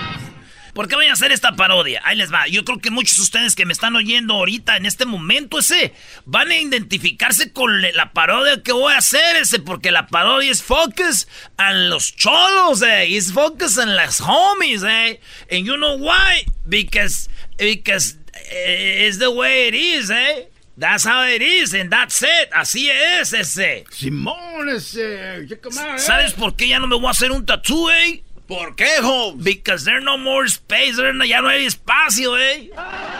¿Por qué voy a hacer esta parodia? Ahí les va. Yo creo que muchos de ustedes que me están oyendo ahorita, en este momento ese, van a identificarse con la parodia que voy a hacer ese, porque la parodia es focus en los cholos, eh. It's focus en las homies, eh. And you know why? Because, because eh, it's the way it is, eh. That's how it is, and that's it. Así es ese. Simón, ese. ¿Sabes por qué ya no me voy a hacer un tattoo, eh? ¿Por qué, home? Because there's no more space. there no- ya no hay espacio, eh.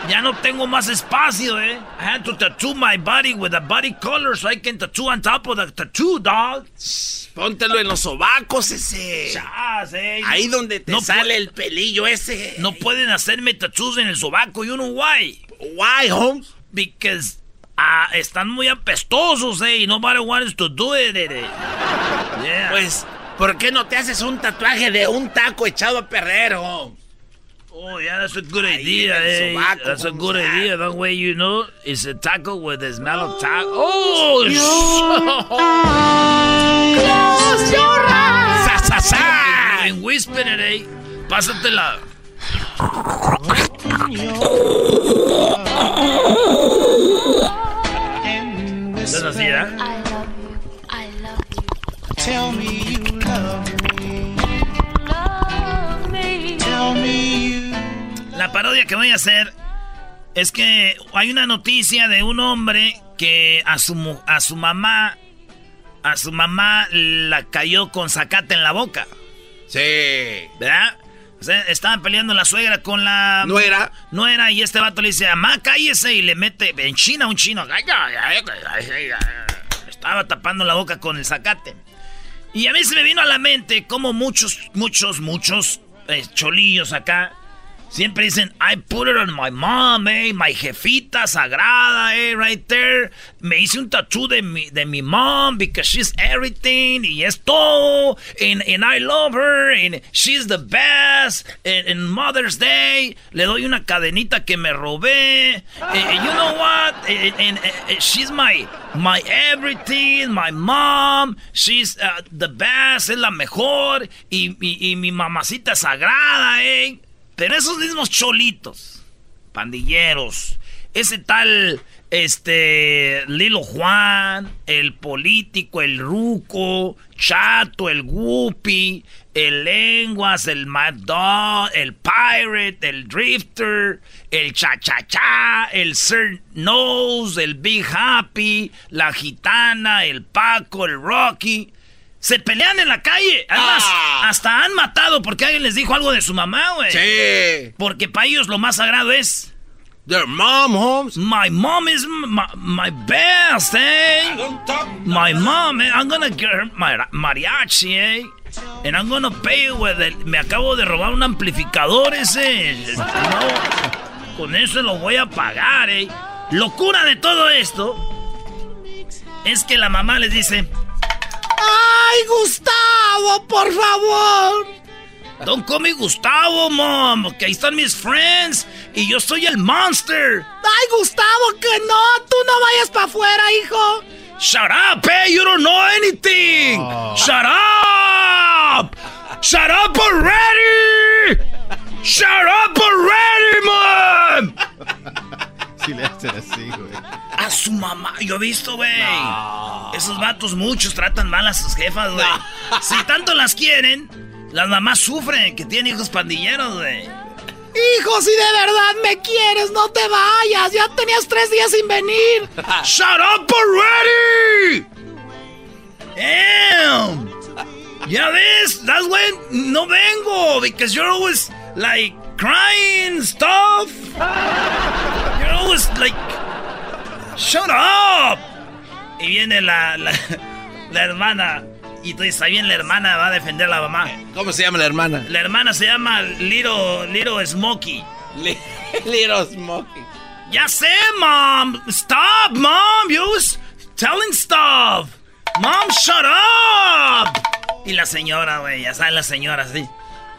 Ya no tengo más espacio, eh. I had to tattoo my body with a body color so I can tattoo on top of the tattoo, dog. Póntelo en los sobacos ese. Chas, eh. Ahí donde te No sale el pelillo ese. No pueden hacerme tattoos en el sobaco. You know why? Why, Holmes? Because ah, están muy apestosos, eh. Y nobody wants to do it. eh. Yeah. Pues, ¿por qué no te haces un tatuaje de un taco echado a perder, Holmes? Oh, yeah, that's a good Ahí idea, el eh. sobaco, That's a good ah. idea. That way, you know, it's a taco with the smell of taco. Oh, Close your eyes. Sa, sa, sa. En whisper, eh. Pásatela. ¿Es así, eh? Tell me you love La parodia que voy a hacer es que hay una noticia de un hombre que a su, a su mamá, a su mamá la cayó con zacate en la boca. Sí. ¿Verdad? O sea, estaban peleando la suegra con la... ¿Nuera? Nuera, y este vato le dice, mamá, cállese, y le mete en China un chino. Estaba tapando la boca con el zacate. Y a mí se me vino a la mente como muchos, muchos, muchos eh, cholillos acá siempre dicen, I put it on my mom, eh, my jefita sagrada, eh, right there. Me hice un tattoo de mi, de mi mom because she's everything y es todo. And, and I love her and she's the best. And, Mother's Day le doy una cadenita que me robé. Eh, you know what? And, and, eh, she's my, my everything, my mom. She's uh, the best, es la mejor. Y mi mamacita sagrada, eh. Pero esos mismos cholitos, pandilleros, ese tal, este, Lilo Juan, el político, el ruco, Chato, el Guppy, el Lenguas, el Mad Dog, el Pirate, el Drifter, el Cha-Cha-Cha, el Sir Nose, el Big Happy, la Gitana, el Paco, el Rocky. Se pelean en la calle. Además, hasta han matado porque alguien les dijo algo de su mamá, güey. Sí. Porque para ellos lo más sagrado es. Their mom, Holmes. My mom is my, my best, eh? My mom, eh? I'm gonna get her mar- mariachi, eh? And I'm gonna pay with it. Me acabo de robar un amplificador ese. No, con eso lo voy a pagar, eh. Locura de todo esto es que la mamá les dice. ¡Ay, Gustavo, por favor! Don't call me Gustavo, mom. Que ahí están mis friends. Y yo soy el monster. ¡Ay, Gustavo, que no! ¡Tú no vayas para afuera, hijo! Shut up, hey! You don't know anything! Shut up! Shut up already! Shut up already, mom! Sí le hacen así, güey. A su mamá, yo he visto, güey. Esos vatos muchos tratan mal a sus jefas, güey. Si tanto las quieren, las mamás sufren que tienen hijos pandilleros, güey. Hijo, si de verdad me quieres, no te vayas. Ya tenías tres días sin venir. [laughs] Shut up already. Damn. Ya ves, that's when no vengo because you're always like crying stuff. You're was like, shut up. Y viene la, la, [laughs] la hermana. Y tú dices, ahí viene la hermana, va a defender a la mamá. ¿Cómo se llama la hermana? La hermana se llama Little, Little Smokey. [laughs] Little Smokey. Ya sé, mom. Stop, mom. You was telling stuff. Mom, shut up. Y la señora, güey, ya saben la señora, sí.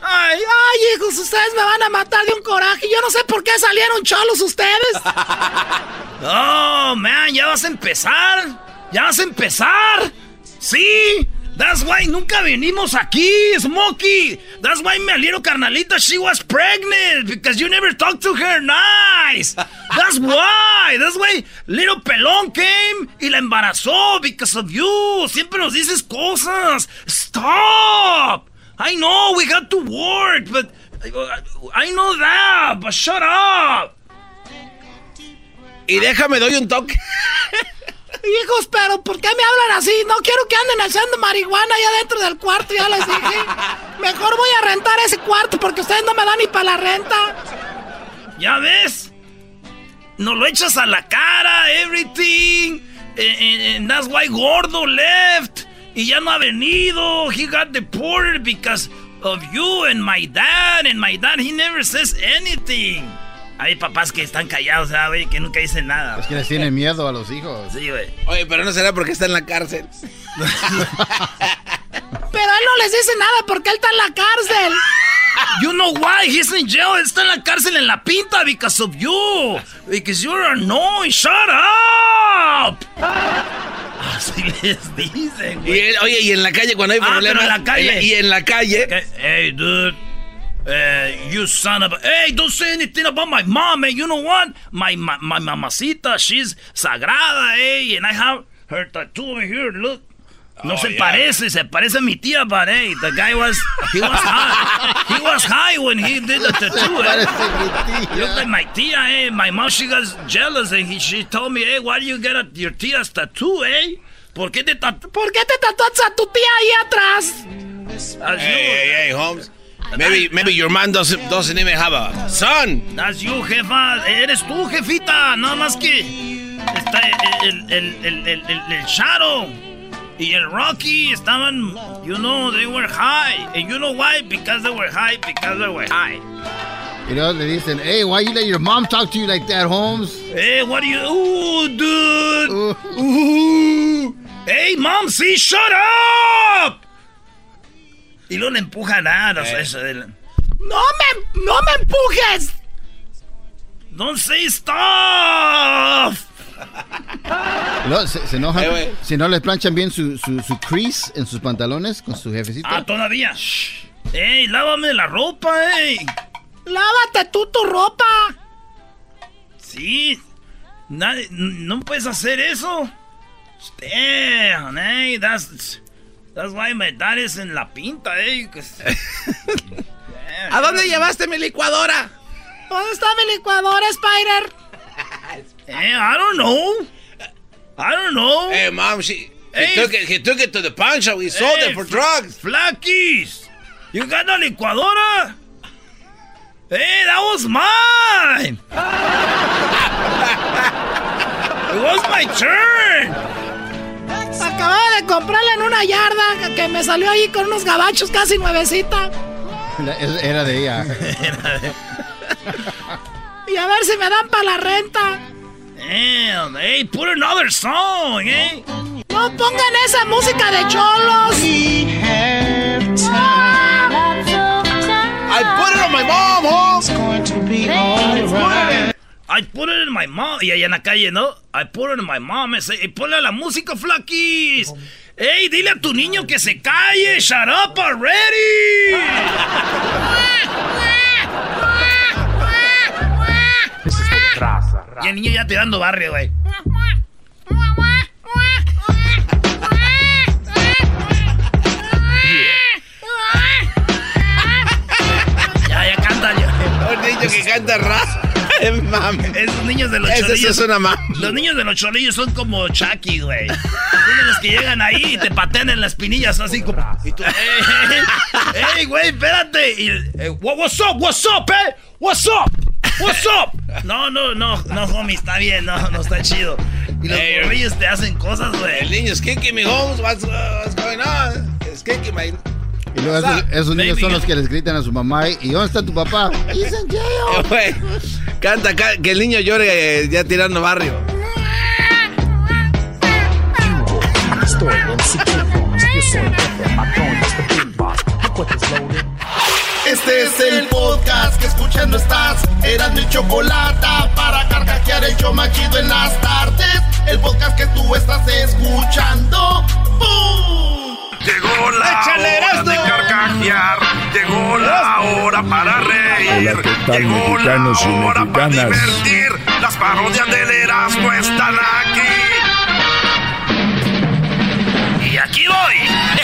Ay, ay, hijos, ustedes me van a matar de un coraje. Yo no sé por qué salieron cholos ustedes. [laughs] Oh, man, ya vas a empezar. Ya vas a empezar. Sí. That's why nunca venimos aquí, Smokey. That's why mi little carnalita, she was pregnant. Because you never talked to her nice. That's why. That's why little pelón came y la embarazó because of you. Siempre nos dices cosas. Stop. I know we got to work, but I know that, but shut up. Y déjame doy un toque. [laughs] Hijos, pero ¿por qué me hablan así? No quiero que anden haciendo marihuana allá dentro del cuarto, ya les dije. [laughs] Mejor voy a rentar ese cuarto porque ustedes no me dan ni para la renta. ¿Ya ves? No lo echas a la cara, everything. And, that's why Gordo left. Y ya no ha venido. He got deported because of you and my dad. And my dad, he never says anything. Hay papás que están callados, güey? Que nunca dicen nada. Es que les tienen miedo a los hijos. Sí, güey. Oye, pero no será porque está en la cárcel. [laughs] pero él no les dice nada porque él está en la cárcel. You know why he's in jail? Está en la cárcel en la pinta because of you. Because you're annoying. Shut up. Así les dicen, güey. oye, y en la calle cuando hay ah, problemas. en la calle. y en la calle. Hey, dude. Uh, you son of a... Hey, don't say anything about my mom, man. You know what? My, my, my mamacita, she's sagrada, eh? And I have her tattoo over here, look. No oh, se yeah. parece, se parece a mi tía, but hey, the guy was, he was high. he was high when he did the tattoo, eh? Look like my tia, eh? My mom, she got jealous and he, she told me, hey, why do you get a, your tia's tattoo, eh? ¿Por qué te, tatu ¿Por qué te tatuas a tu tía ahí atrás? Hey, hey, hey, Holmes. Maybe, maybe your man doesn't, doesn't even have a son. That's you, jefa. Eres tú, jefita. Nada más que está el, el, el, el, el Shadow y el Rocky estaban, you know, they were high. And you know why? Because they were high, because they were high. You know, le dicen, hey, why you let your mom talk to you like that, Holmes? Hey, what do you... Ooh, dude. Ooh. Ooh. Hey, mom, see, shut up. Y luego le empujan a... No, eh. eso, el... ¡No me, no me empujes! ¡Don't say stuff! No, se, se enojan. Eh, si no les planchan bien su, su, su, crease en sus pantalones con su jefecito. Ah, todavía. Shh. ¡Ey, lávame la ropa, ey! ¡Lávate tú tu ropa! Sí. Nadie, no puedes hacer eso. Damn, hey, that's... That's why my dad is en la pinta, eh. [laughs] ¿A dónde llevaste mi licuadora? ¿Dónde está mi licuadora, Spider? Eh, I don't know. I don't know. Hey, mom, she he, took it, he took it to the pawn shop. We sold it for drugs. Flackies, you got a licuadora? Hey, that was mine. [laughs] it was my turn. Acababa de comprarla en una yarda que me salió ahí con unos gabachos casi nuevecita. Era de ella. [laughs] y a ver si me dan para la renta. Damn, hey, put another song, eh. No pongan esa música de cholos. I put it on my mom, I put it in my mom. Y allá en la calle, ¿no? I put it in my mom. Y ponle la música, flaquis. ¡Ey, dile a tu niño que se calle! ¡Shut up already! Y el niño ya te dando barrio, güey. ya, ya canta. Ya. Un niño que canta raza. [laughs] Esos niños de los cholillos. Es una Los niños de los cholillos son como Chucky, güey. Son los que llegan ahí y te patean en las pinillas así como. Y tú, ¡Ey, güey, espérate! Y, eh, what's up, what's up, eh? What's up? What's up? No, no, no, no, homie, está bien, no, no está chido. Y los morrillos te hacen cosas, güey. El niño es Kiki, mi homes, what's, what's going on? Es Kiki, my... Y luego esos, esos niños son los que les gritan a su mamá. ¿Y dónde está tu papá? He's in jail. Eh, Canta, ca- que el niño llore eh, ya tirando barrio. Este es el escuchando estás. Eran mi chocolate para carcajear el show más chido en las tardes. El podcast que tú estás escuchando. ¡Bum! Llegó la Échale, hora de carcajear, llegó la hora para reír, Hola, ¿qué tal, llegó la hora para divertir. Las parodias del Erasmo están aquí. Y aquí voy.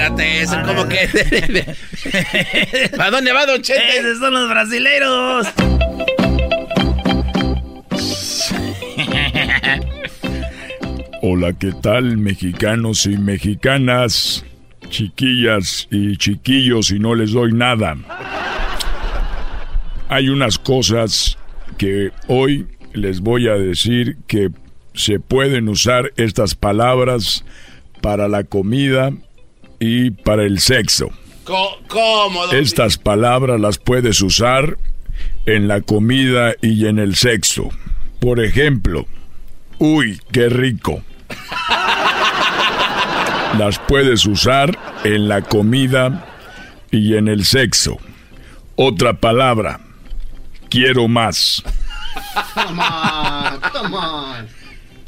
Espérate, eso como que... ¿Para [laughs] dónde va, Don Chente? Esos son los brasileiros. Hola, ¿qué tal, mexicanos y mexicanas? Chiquillas y chiquillos y no les doy nada. Hay unas cosas que hoy les voy a decir que se pueden usar estas palabras para la comida y para el sexo. ¿Cómo, don Estas palabras las puedes usar en la comida y en el sexo. Por ejemplo, uy, qué rico. Las puedes usar en la comida y en el sexo. Otra palabra, quiero más. Come on, come on.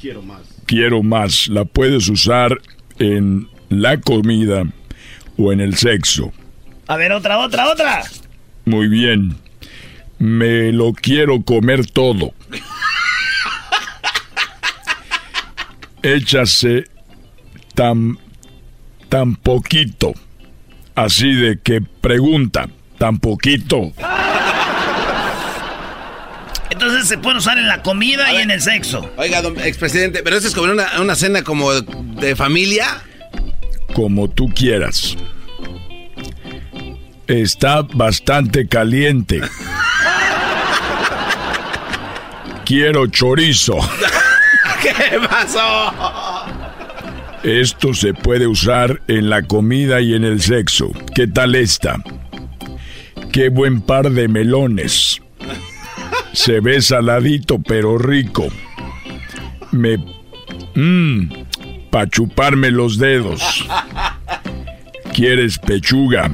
Quiero más. Quiero más. La puedes usar en la comida o en el sexo. A ver, otra, otra, otra. Muy bien. Me lo quiero comer todo. Échase tan, tan poquito. Así de que pregunta, tan poquito. Entonces se puede usar en la comida y en el sexo. Oiga, don expresidente, pero eso es como una, una cena como de familia. Como tú quieras. Está bastante caliente. Quiero chorizo. [laughs] ¿Qué pasó? Esto se puede usar en la comida y en el sexo. ¿Qué tal esta? Qué buen par de melones. Se ve saladito pero rico. Me... Mmm, pa' chuparme los dedos. ¿Quieres pechuga?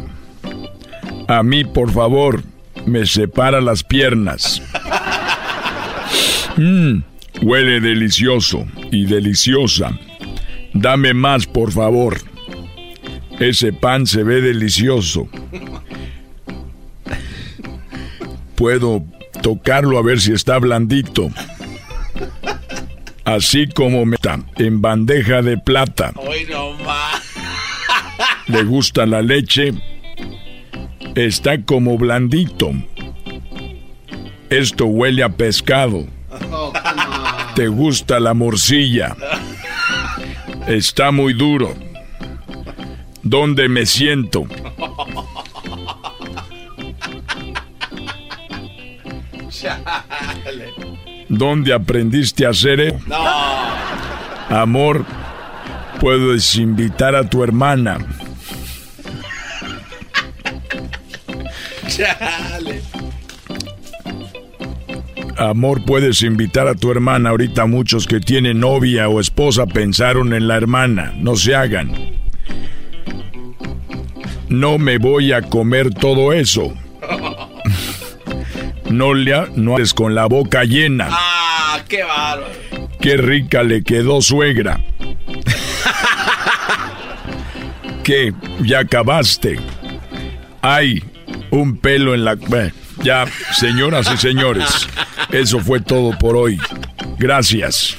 A mí, por favor, me separa las piernas. Mmm, huele delicioso y deliciosa. Dame más, por favor. Ese pan se ve delicioso. Puedo tocarlo a ver si está blandito. Así como me está en bandeja de plata. Hoy no más. ¿Le gusta la leche? Está como blandito. Esto huele a pescado. ¿Te gusta la morcilla? Está muy duro. ¿Dónde me siento? ¿Dónde aprendiste a hacer eso? No. Amor, puedes invitar a tu hermana. Chale. Amor, puedes invitar a tu hermana. Ahorita muchos que tienen novia o esposa pensaron en la hermana. No se hagan. No me voy a comer todo eso. No le ha- no haces con la boca llena. Ah, qué bárbaro. Qué rica le quedó suegra. [laughs] ¿Qué? ¿Ya acabaste? Hay un pelo en la... Bueno, ya, señoras y señores, eso fue todo por hoy. Gracias.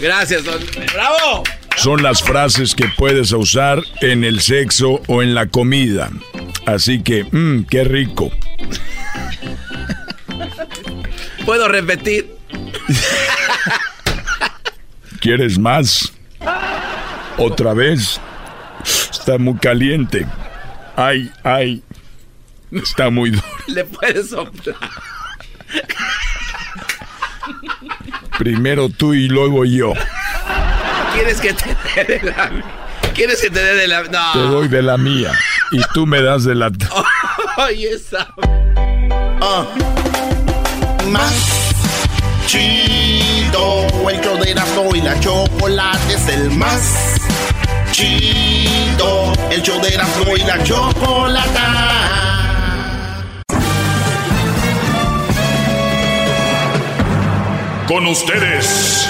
Gracias, don. ¡Bravo! Son las frases que puedes usar en el sexo o en la comida. Así que, mmm, qué rico. ¿Puedo repetir? ¿Quieres más? ¿Otra vez? Está muy caliente. Ay, ay. Está muy duro. Le puedes soplar. Primero tú y luego yo. ¿Quieres que te dé de la... ¿Quieres que te dé de la... No. Te doy de la mía. Y tú me das de la... Ay, esa... Ah. Más chido. El show de Erasmo y la chocolate es el más chido. El show de Erasmo y la chocolata. Con ustedes.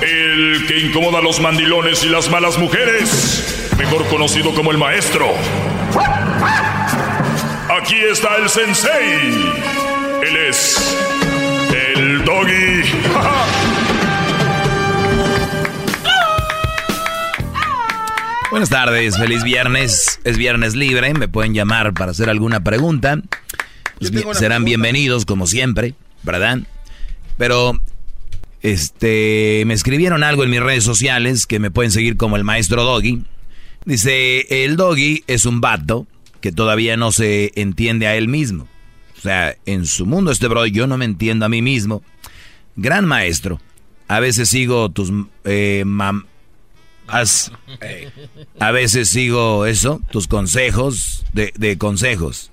El que incomoda a los mandilones y las malas mujeres. Mejor conocido como el maestro. Aquí está el sensei. Él es el doggy. [laughs] Buenas tardes, feliz viernes. Es viernes libre, me pueden llamar para hacer alguna pregunta. Serán bienvenidos como siempre, ¿verdad? Pero este me escribieron algo en mis redes sociales que me pueden seguir como el maestro Doggy. Dice, el Doggy es un vato que todavía no se entiende a él mismo. O sea, en su mundo este bro, yo no me entiendo a mí mismo. Gran maestro. A veces sigo tus eh, mam- as- a veces sigo eso, tus consejos de, de consejos.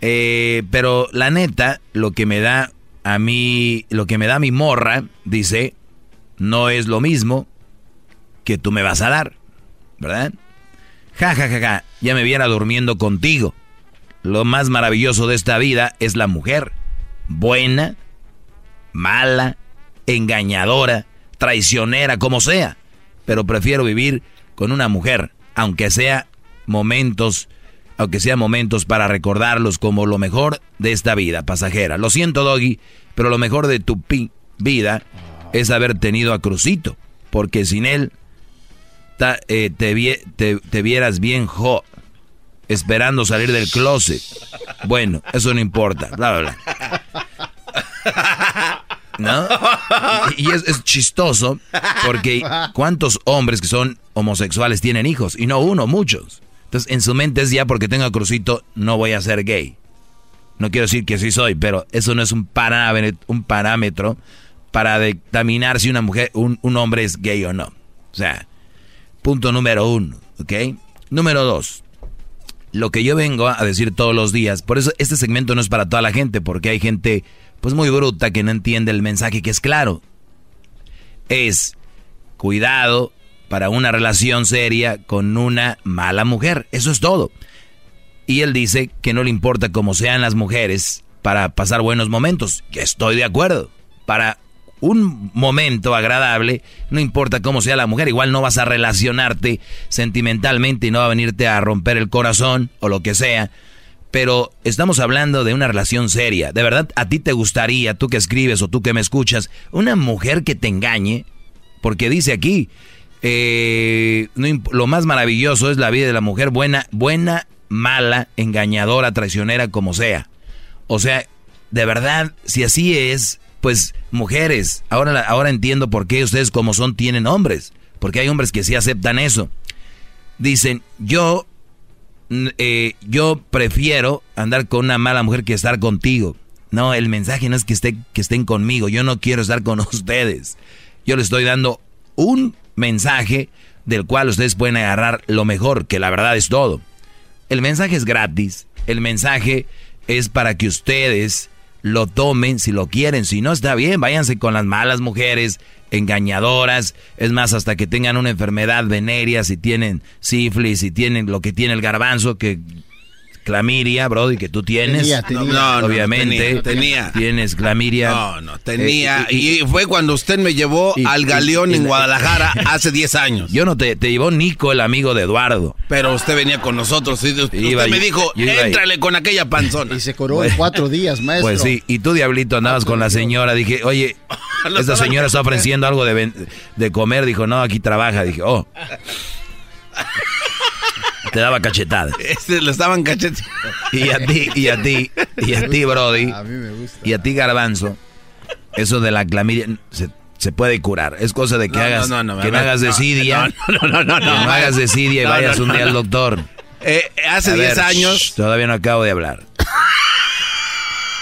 Eh, pero la neta, lo que me da a mí, lo que me da mi morra, dice, no es lo mismo que tú me vas a dar, ¿verdad? Ja, ja, ja, ja, ya me viera durmiendo contigo. Lo más maravilloso de esta vida es la mujer. Buena, mala, engañadora, traicionera, como sea. Pero prefiero vivir con una mujer, aunque sea momentos, aunque sea momentos para recordarlos como lo mejor de esta vida pasajera. Lo siento, Doggy, pero lo mejor de tu vida es haber tenido a Crucito, porque sin él eh, te, vie- te- te vieras bien jo, esperando salir del closet. Bueno, eso no importa, bla, bla, bla. ¿No? Y es chistoso porque ¿cuántos hombres que son homosexuales tienen hijos? Y no uno, muchos. Entonces en su mente es ya porque tengo a Crucito no voy a ser gay. No quiero decir que sí soy, pero eso no es un parámetro, para dictaminar si una mujer, un, un hombre es gay o no. O sea, punto número uno, ¿ok? Número dos, lo que yo vengo a decir todos los días, por eso este segmento no es para toda la gente, porque hay gente pues muy bruta que no entiende el mensaje que es claro. Es cuidado para una relación seria con una mala mujer, eso es todo. Y él dice que no le importa cómo sean las mujeres para pasar buenos momentos. Estoy de acuerdo. Para un momento agradable, no importa cómo sea la mujer, igual no vas a relacionarte sentimentalmente y no va a venirte a romper el corazón o lo que sea. Pero estamos hablando de una relación seria. ¿De verdad a ti te gustaría, tú que escribes o tú que me escuchas, una mujer que te engañe? Porque dice aquí, eh, no lo más maravilloso es la vida de la mujer buena, buena, mala, engañadora, traicionera, como sea. O sea, de verdad, si así es, pues mujeres, ahora, ahora entiendo por qué ustedes como son tienen hombres. Porque hay hombres que sí aceptan eso. Dicen, yo, eh, yo prefiero andar con una mala mujer que estar contigo. No, el mensaje no es que, esté, que estén conmigo, yo no quiero estar con [laughs] ustedes. Yo les estoy dando un mensaje del cual ustedes pueden agarrar lo mejor, que la verdad es todo. El mensaje es gratis, el mensaje es para que ustedes lo tomen si lo quieren, si no está bien, váyanse con las malas mujeres, engañadoras, es más, hasta que tengan una enfermedad venérea, si tienen sífilis, si tienen lo que tiene el garbanzo, que clamiria, Brody, que tú tienes. Tenía, tenía. No, no, no, obviamente. tenía, tenía. Tienes clamiria. No, no, tenía. Eh, y, fue cuando usted me llevó y- al galeón y- en Guadalajara [laughs] hace 10 años. Yo no te, te llevó Nico, el amigo de Eduardo. Pero usted venía con nosotros. y usted Iba me dijo, éntrale con aquella panzona. Y se coró en cuatro días, maestro. Pues sí, y tú, Diablito, andabas con la señora. Dije, oye, [laughs] esta señora está ofreciendo algo de, de comer. Dijo, no, aquí trabaja. Dije, oh. Te daba cachetada. [laughs] Este, lo estaban cacheteando. Y a ti, y a ti, y a ti, Brody. A mí me gusta. Y a ti, Garbanzo. Eso de la clamidia. se- se puede curar. Es cosa de que No, hagas, no, no, no, que no hagas no, desidia. no, no, no, no, que no. hagas desidia y vayas un día al doctor. Eh, hace A 10 ver, años. shh, todavía no acabo de hablar.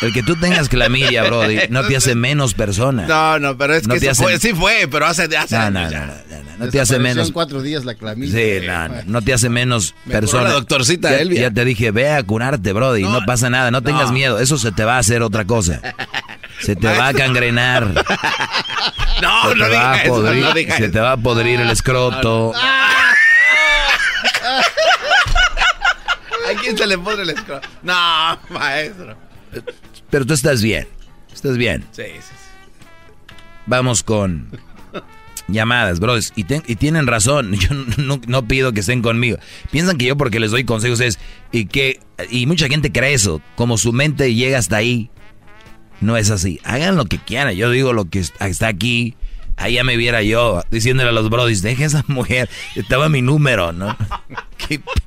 El que tú tengas clamidia, Brody, no te hace menos persona. No, no, pero es No que te hace- fue, sí fue, pero hace, hace No, no, no, no, no te hace menos. cuatro días la clamidia. Sí, no, no, no te hace menos [laughs] Me persona. la doctorcita ya, Elvia. ya te dije, ve a curarte, Brody, no, pasa nada, no tengas no. miedo, eso se te va a hacer otra cosa. Se te va a cangrenar. [laughs] No, se no diga eso, podrir, no diga se eso. te va a podrir el escroto. [laughs] ¿A quién se le pone el escroto? No, maestro. Pero tú estás bien. Estás bien. Sí, sí, sí. Vamos con llamadas, bros. Y, ten- y tienen razón. [laughs] Yo no, no pido que estén conmigo. Piensan que yo porque les doy consejos es... Y que y mucha gente cree eso. Como su mente llega hasta ahí. No es así. Hagan lo que quieran. Yo digo lo que est- está aquí. Ahí ya me viera yo diciéndole a los brodis, deje esa mujer. Estaba mi número, ¿no?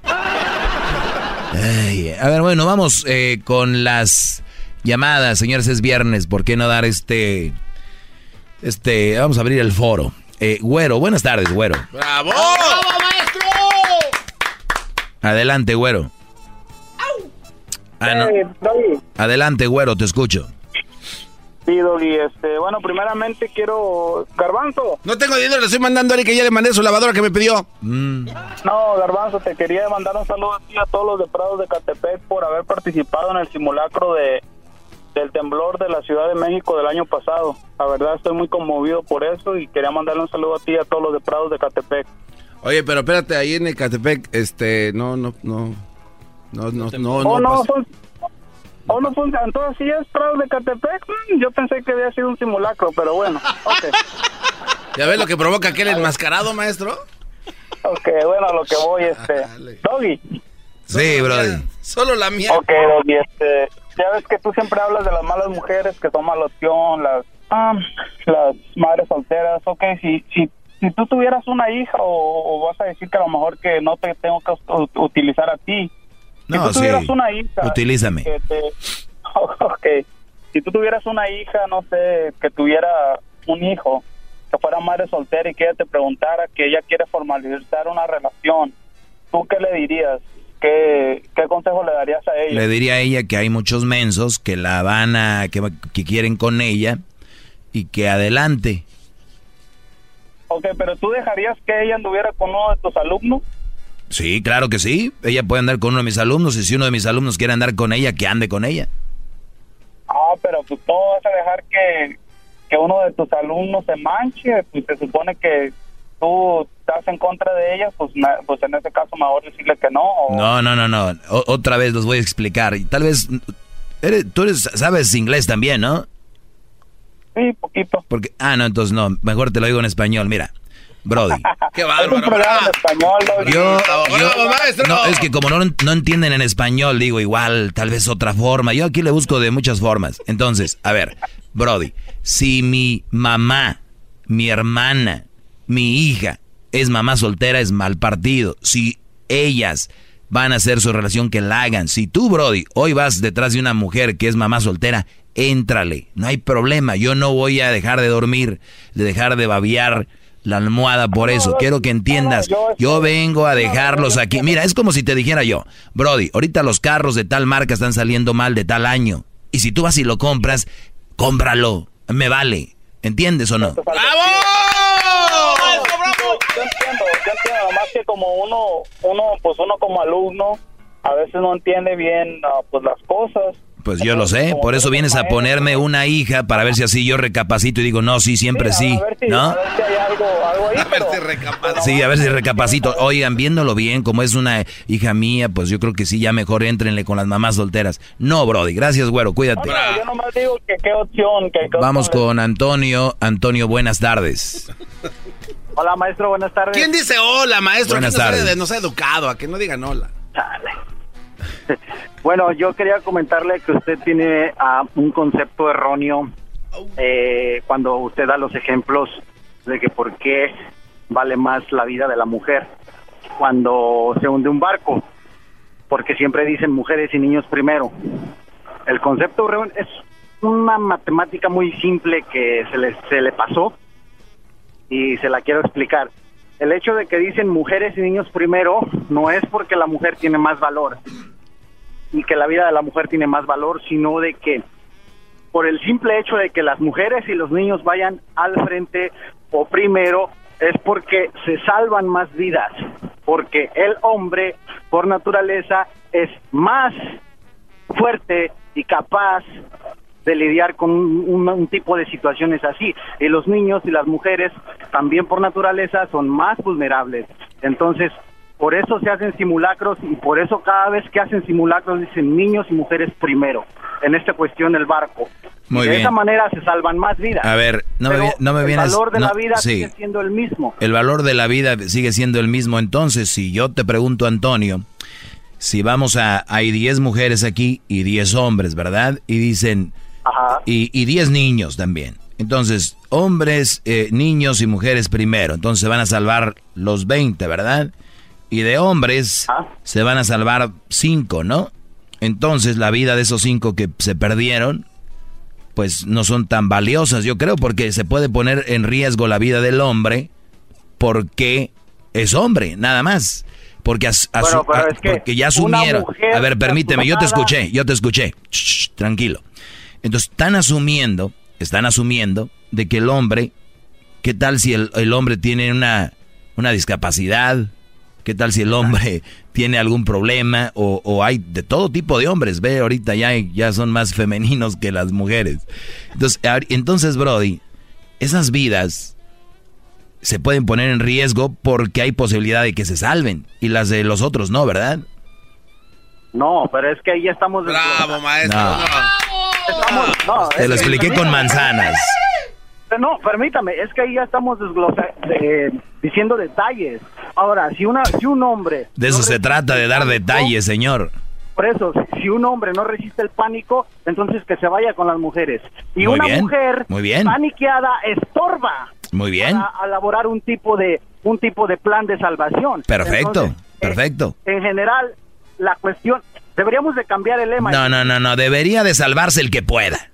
[laughs] Ay, a ver, bueno, vamos eh, con las llamadas, señores. Es viernes. ¿Por qué no dar este... Este, vamos a abrir el foro. Eh, güero, buenas tardes, güero. ¡Bravo! maestro! Adelante, güero. Ah, no. Eh. Adelante, güero, te escucho. Sí, Doggy, este, bueno, primeramente quiero... Garbanzo. No tengo dinero, le estoy mandando a Eric que ya le mandé su lavadora que me pidió. Mm. No, Garbanzo, te quería mandar un saludo a ti a todos los de Prados de Catepec por haber participado en el simulacro de del temblor de la Ciudad de México del año pasado. La verdad estoy muy conmovido por eso y quería mandarle un saludo a ti y a todos los de Prados de Catepec. Oye, pero espérate, ahí en Ecatepec, este, no, no, no. No, no, no, oh, no. son... Oh, no, son... entonces sí es Prados de Catepec. Mm, Yo pensé que había sido un simulacro, pero bueno, [laughs] ok. ¿Ya ves lo que provoca aquel enmascarado, maestro? Ok, bueno, a lo que voy, este... Doggy. Sí, brody. Solo la mía. Ok, Doggy, este, ya ves que tú siempre hablas de las malas mujeres que toman loción, las, ah, las madres solteras. Ok, si, si, si tú tuvieras una hija o, o vas a decir que a lo mejor que no te tengo que ut- utilizar a ti. Si No, tú sí. tuvieras una hija. Utilízame. que te- [laughs] ok, si tú tuvieras una hija, no sé, que tuviera un hijo, que fuera madre soltera y que ella te preguntara que ella quiere formalizar una relación, ¿tú qué le dirías? ¿Qué, qué consejo le darías a ella? Le diría a ella que hay muchos mensos que la van a, que, que quieren con ella y que adelante. Ok, pero tú dejarías que ella anduviera con uno de tus alumnos? Sí, claro que sí. Ella puede andar con uno de mis alumnos y si uno de mis alumnos quiere andar con ella, que ande con ella. Ah, pero pues tú vas a dejar que, que uno de tus alumnos se manche, pues se supone que tú estás en contra de ella, pues, na- pues en ese caso mejor decirle que no. o- No, no, no, no. O- otra vez los voy a explicar. Y tal vez eres- tú eres, sabes inglés también, ¿no? Sí, poquito. Porque ah, no, entonces no. Mejor te lo digo en español. Mira, Brody. [laughs] Qué Es un bárbaro. programa en español. Yo, maestro. no, es que como no, no entienden en español, digo igual, tal vez otra forma. Yo aquí le busco de muchas formas. Entonces, a ver, Brody, si mi mamá, mi hermana, mi hija es mamá soltera, es mal partido. Si ellas van a hacer su relación, que la hagan. Si tú, Brody, hoy vas detrás de una mujer que es mamá soltera, éntrale. No hay problema. Yo no voy a dejar de dormir, de dejar de babiar la almohada por eso. Quiero que entiendas. Yo vengo a dejarlos aquí. Mira, es como si te dijera yo, Brody, ahorita los carros de tal marca están saliendo mal de tal año. Y si tú vas y lo compras, cómpralo. Me vale. ¿Entiendes o no? Yo entiendo, yo entiendo, nomás que como uno, uno, pues uno como alumno, a veces no entiende bien ah, pues las cosas. Pues yo lo sé, por eso vienes a ponerme una hija para ver si así yo recapacito y digo, no, sí, siempre sí, A ver si, ¿no? a ver si hay algo, algo ahí. pero- Sí, a ver si recapacito. Oigan, viéndolo bien, como es una hija mía, pues yo creo que sí, ya mejor éntrenle con las mamás solteras. No, Brody, gracias, güero, cuídate. Yo nomás digo que qué opción, que qué Vamos opción con Antonio. Antonio, buenas tardes. [laughs] Hola, maestro, buenas tardes. ¿Quién dice hola, maestro? Buenas ¿Quién no se- tardes. No se ha educado, a que no digan hola. [laughs] Bueno, yo quería comentarle que usted tiene ah, un concepto erróneo eh, cuando usted da los ejemplos de que por qué vale más la vida de la mujer cuando se hunde un barco, porque siempre dicen mujeres y niños primero. El concepto es una matemática muy simple que se le, se le pasó y se la quiero explicar. El hecho de que dicen mujeres y niños primero no es porque la mujer tiene más valor y que la vida de la mujer tiene más valor, sino de que por el simple hecho de que las mujeres y los niños vayan al frente o primero es porque se salvan más vidas, porque el hombre por naturaleza es más fuerte y capaz de lidiar con un, un tipo de situaciones así. Y los niños y las mujeres también por naturaleza son más vulnerables. Entonces, por eso se hacen simulacros y por eso cada vez que hacen simulacros dicen niños y mujeres primero en esta cuestión del barco. Muy de bien. esa manera se salvan más vidas. A ver, no me, Pero no me el vienes... valor de no, la vida sí. sigue siendo el mismo. El valor de la vida sigue siendo el mismo. Entonces, si yo te pregunto, Antonio, si vamos a... Hay 10 mujeres aquí y 10 hombres, ¿verdad? Y dicen... Y, y 10 niños también. Entonces, hombres, eh, niños y mujeres primero. Entonces se van a salvar los 20, ¿verdad? Y de hombres se van a salvar 5, ¿no? Entonces la vida de esos 5 que se perdieron, pues no son tan valiosas, yo creo, porque se puede poner en riesgo la vida del hombre porque es hombre, nada más. Porque, as- Bueno, a- es que porque ya asumieron. A ver, permíteme, yo te escuché, yo te escuché. Shh, tranquilo. Entonces, están asumiendo, están asumiendo de que el hombre, ¿qué tal si el, el hombre tiene una, una discapacidad? ¿Qué tal si el hombre tiene algún problema? O, o hay de todo tipo de hombres. Ve, ahorita ya, ya son más femeninos que las mujeres. Entonces, entonces, Brody, esas vidas se pueden poner en riesgo porque hay posibilidad de que se salven. Y las de los otros no, ¿verdad? No, pero es que ahí ya estamos... Bravo, maestro. No. Estamos- no, Te lo expliqué con manzanas. No, permítame, es que ahí ya estamos de- diciendo detalles. Ahora, si una si un hombre... De eso no se trata, de dar detalles, señor. Por eso, si- un hombre no resiste el pánico, entonces que se vaya con las mujeres. Y Muy una bien, mujer muy bien. paniqueada estorba Muy bien. para elaborar un tipo de un tipo de plan de salvación. Perfecto, Entonces, perfecto. en general, la cuestión deberíamos de cambiar el lema. No, no, no, no. Debería de salvarse el que pueda.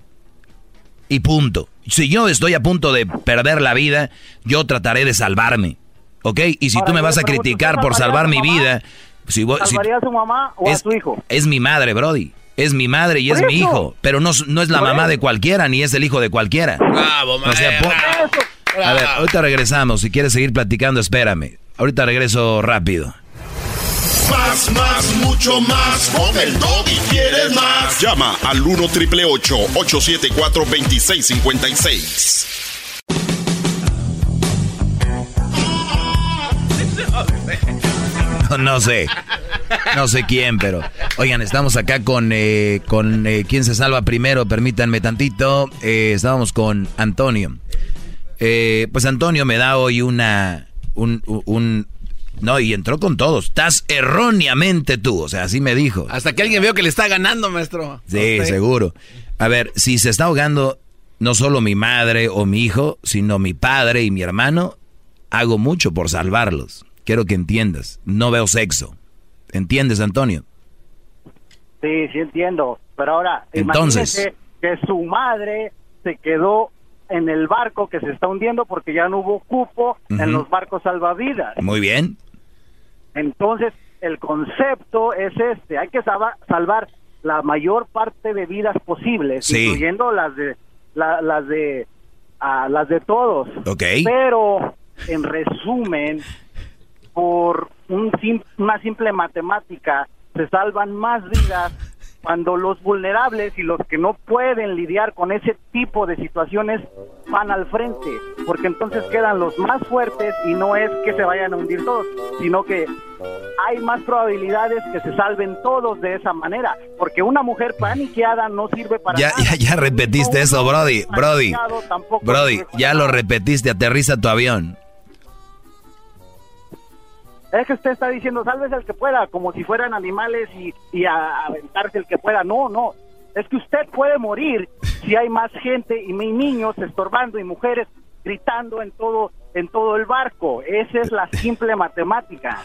Y punto. Si yo estoy a punto de perder la vida, yo trataré de salvarme. ¿Ok? Y si Ahora, tú me vas a pregunto, criticar ¿usted por salvaría salvar a mi su mamá? vida, si, vos- si- ¿Salvaría a su mamá o a es, su hijo? es mi madre, Brody. Es mi madre y es mi hijo. Pero no, no es la mamá eso. de cualquiera, ni es el hijo de cualquiera. Bravo, O sea, maestro. po- a ver, ahorita regresamos. Si quieres seguir platicando, espérame. Ahorita regreso rápido. Más, más, mucho más. Con el y quieres más. Llama al 1 triple 874 2656. [laughs] No, sé. No sé quién, pero. Oigan, estamos acá con. eh, con eh, ¿Quién se salva primero? Permítanme tantito. Eh, estábamos con Antonio. Pues Antonio me da hoy una. Un, un- No, y entró con todos. Estás erróneamente tú. O sea, así me dijo. Hasta que alguien veo que le está ganando, maestro. Sí, seguro. A ver, si se está ahogando no solo mi madre o mi hijo, sino mi padre y mi hermano, hago mucho por salvarlos. Quiero que entiendas. No veo sexo. ¿Entiendes, Antonio? Sí, sí entiendo. Pero ahora, Entonces. imagínese que su madre se quedó en el barco que se está hundiendo porque ya no hubo cupo en los barcos salvavidas. Muy bien. Entonces, el concepto es este, hay que salva- salvar la mayor parte de vidas posibles, Sí. incluyendo las de la- las de ah, las de todos. Ok. Pero en resumen, por un sim- una simple matemática se salvan más vidas cuando los vulnerables y los que no pueden lidiar con ese tipo de situaciones van al frente, porque entonces quedan los más fuertes y no es que se vayan a hundir todos, sino que hay más probabilidades que se salven todos de esa manera, porque una mujer paniqueada no sirve para Ya, nada. ya, [laughs] ya repetiste eso, Brody. Brody. Brody, ya lo repetiste. Aterriza tu avión. Es que usted está diciendo, sálvese el que pueda, como si fueran animales y, y a, aventarse el que pueda. No, no. Es que usted puede morir si hay más gente y mi niños estorbando y mujeres gritando en todo en todo el barco. Esa es la simple matemática.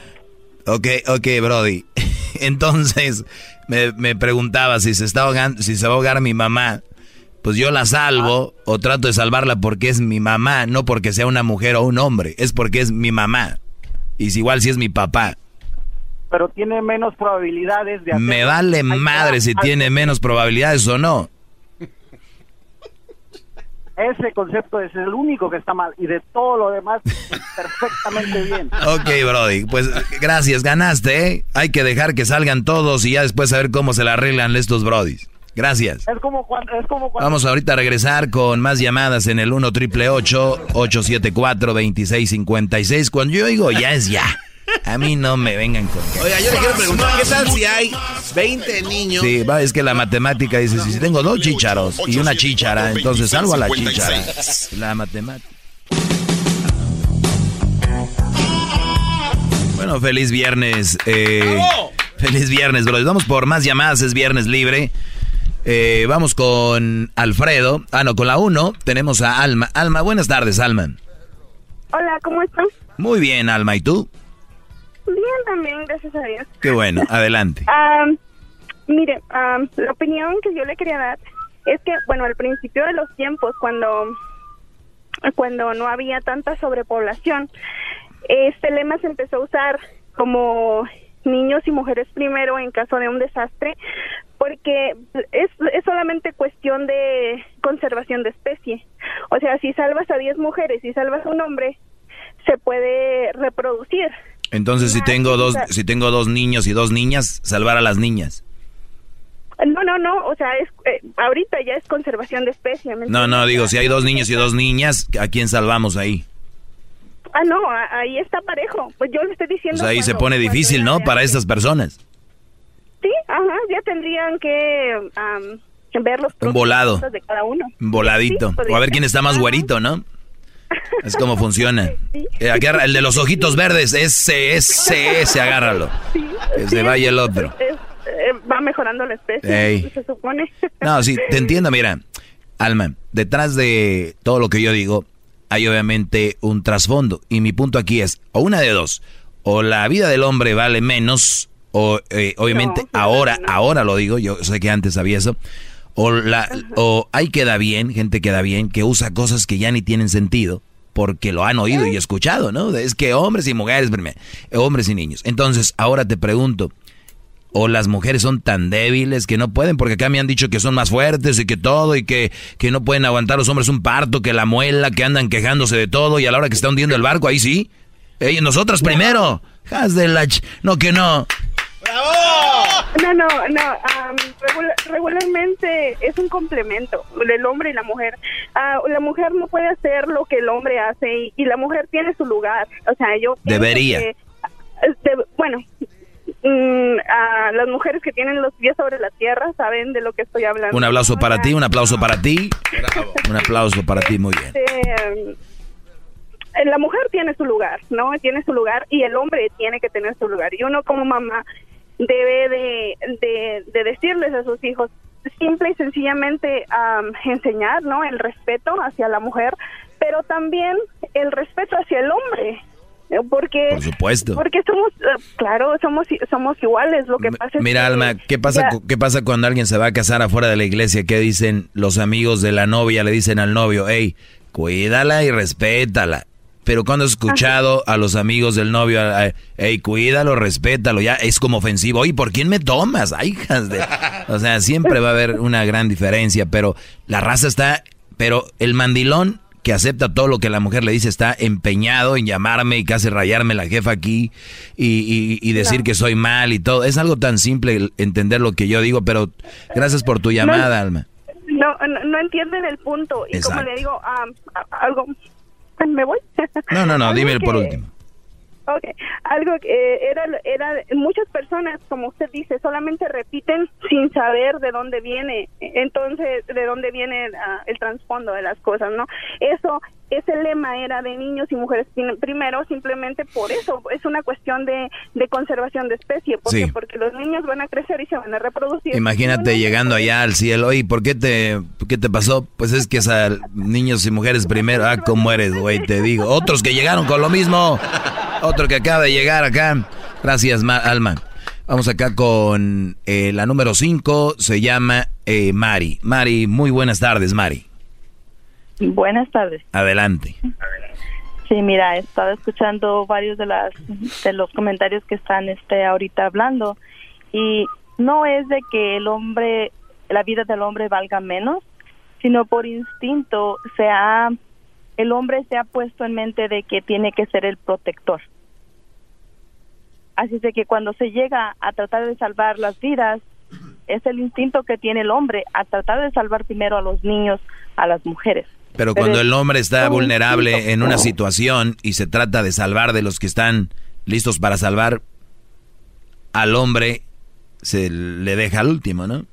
Ok, ok, Brody. [laughs] Entonces, me, me preguntaba si se está ahogando, si se va a ahogar mi mamá. pues yo la salvo o trato de salvarla porque es mi mamá, no porque sea una mujer o un hombre, es porque es mi mamá. Y si igual si es mi papá. Pero tiene menos probabilidades de Me vale madre si tiene menos probabilidades o no. Ese concepto es el único que está mal y de todo lo demás [laughs] perfectamente bien. Ok, Brody, pues gracias, ganaste, ¿eh? Hay que dejar que salgan todos y ya después saber cómo se la arreglan estos Brodis. Gracias. Es como cuando, es como cuando Vamos ahorita a regresar con más llamadas en el 1 triple 874 2656. Cuando yo digo ya es ya. A mí no me vengan con Oiga, yo le quiero preguntar, ¿qué tal si hay 20 niños? Sí, va, es que la matemática dice, si tengo dos chícharos y una chíchara, entonces salgo a la chíchara. La matemática. Bueno, feliz viernes. eh, feliz viernes, bro. Vamos por más llamadas, es viernes libre. Eh, vamos con Alfredo. Ah, no, con la 1 tenemos a Alma. Alma, buenas tardes, Alma. Hola, ¿cómo están? Muy bien, Alma. ¿Y tú? Bien también, gracias a Dios. Qué bueno, [laughs] adelante. Am, mire, am, la opinión que yo le quería dar es que, bueno, al principio de los tiempos, cuando, cuando no había tanta sobrepoblación, este lema se empezó a usar como niños y mujeres primero en caso de un desastre, porque es, es solamente cuestión de conservación de especie. O sea, si salvas a 10 mujeres y salvas a un hombre, se puede reproducir. Entonces, si tengo dos, si tengo dos niños y dos niñas, salvar a las niñas. No, no, no, o sea, es, eh, ahorita ya es conservación de especie. ¿me No, no, digo, si hay dos niños y dos niñas, ¿a quién salvamos ahí? Ah, no, ahí está parejo. Pues yo le estoy diciendo. Pues ahí se pone difícil, ¿no? Para estas personas. Sí, ajá, ya tendrían que am, ver los y volado. de cada uno. Un Voladito. Sí, podría O a ver quién está más güerito, ¿no? Es como funciona. [laughs] Eh, agarra- el de los ojitos verdes, ese, ese, ese, agárralo. Que se vaya el otro. Eh, va mejorando la especie, Ey. se supone. No, sí, te entiendo, mira. Alma, detrás de todo lo que yo digo, hay obviamente un trasfondo. Y mi punto aquí es, o una de dos, o la vida del hombre vale menos, o eh, obviamente ahora, ahora lo digo, yo sé que antes sabía eso, o, la, o hay queda bien, gente queda bien, que usa cosas que ya ni tienen sentido, porque lo han oído y escuchado, ¿no? Es que hombres y mujeres, hombres y niños. Entonces, ahora te pregunto, o las mujeres son tan débiles que no pueden, porque acá me han dicho que son más fuertes y que todo, y que, que no pueden aguantar los hombres un parto, que la muela, que andan quejándose de todo, y a la hora que está hundiendo el barco, ahí sí. Ey, nosotras primero. Haz de la ch- No, que no. No, no, no. am, regula- regularmente es un complemento del hombre y la mujer. Ah, la mujer no puede hacer lo que el hombre hace y, y la mujer tiene su lugar. O sea, yo Debería. que, este, bueno, mm, ah, las mujeres que tienen los pies sobre la tierra saben de lo que estoy hablando. Un aplauso para ti, un aplauso para ti. Un aplauso para ti, muy bien. Este, eh, la mujer tiene su lugar, ¿no? Tiene su lugar y el hombre tiene que tener su lugar. Y uno como mamá debe de, de, de decirles a sus hijos simple y sencillamente am, enseñar, ¿no? El respeto hacia la mujer, pero también el respeto hacia el hombre. Porque, Por supuesto. porque somos, eh, claro, somos somos iguales. Lo que pasa es Mira, que Alma, ¿qué pasa, ya- ¿qué pasa cuando alguien se va a casar afuera de la iglesia? ¿Qué dicen los amigos de la novia? Le dicen al novio, hey, cuídala y respétala. Pero cuando he escuchado a los amigos del novio, hey, cuídalo, respétalo, ya es como ofensivo. Oye, ¿por quién me tomas? Ay, hijas de... O sea, siempre va a haber una gran diferencia, pero la raza está... Pero el mandilón que acepta todo lo que la mujer le dice está empeñado en llamarme y casi rayarme la jefa aquí y, y- y decir que soy mal y todo. Es algo tan simple entender lo que yo digo, pero gracias por tu llamada, Alma. no, no, no entienden el punto. Y como Exacto. le digo, algo... ¿Me voy? No, no, no, [laughs] dime por último. Ok, algo que eh, era, era, muchas personas, como usted dice, solamente repiten sin saber de dónde viene, entonces, de dónde viene ah, el trasfondo de las cosas, ¿no? Eso, ese lema era de niños y mujeres prim- primero, simplemente por eso, es una cuestión de, de conservación de especie, ¿por qué? Sí. porque los niños van a crecer y se van a reproducir. Imagínate llegando allá al cielo, oye, ¿por qué te, qué te pasó? Pues es que es a niños y mujeres primero. Ah, ¿cómo eres, güey? Te digo. Otros que llegaron con lo mismo. Otro que acaba de llegar acá. Gracias, Ma- Alma. Vamos acá con eh, la número 5. Se llama eh, Mari. Mari, muy buenas tardes, Mari. Buenas tardes. Adelante. Sí, mira, he estado escuchando varios de las de los comentarios que están este ahorita hablando y no es de que el hombre la vida del hombre valga menos, sino por instinto se ha el hombre se ha puesto en mente de que tiene que ser el protector. Así de que cuando se llega a tratar de salvar las vidas, es el instinto que tiene el hombre a tratar de salvar primero a los niños, a las mujeres. Pero cuando el hombre está vulnerable en una situación y se trata de salvar de los que están listos para salvar, al hombre se le deja al último, ¿no?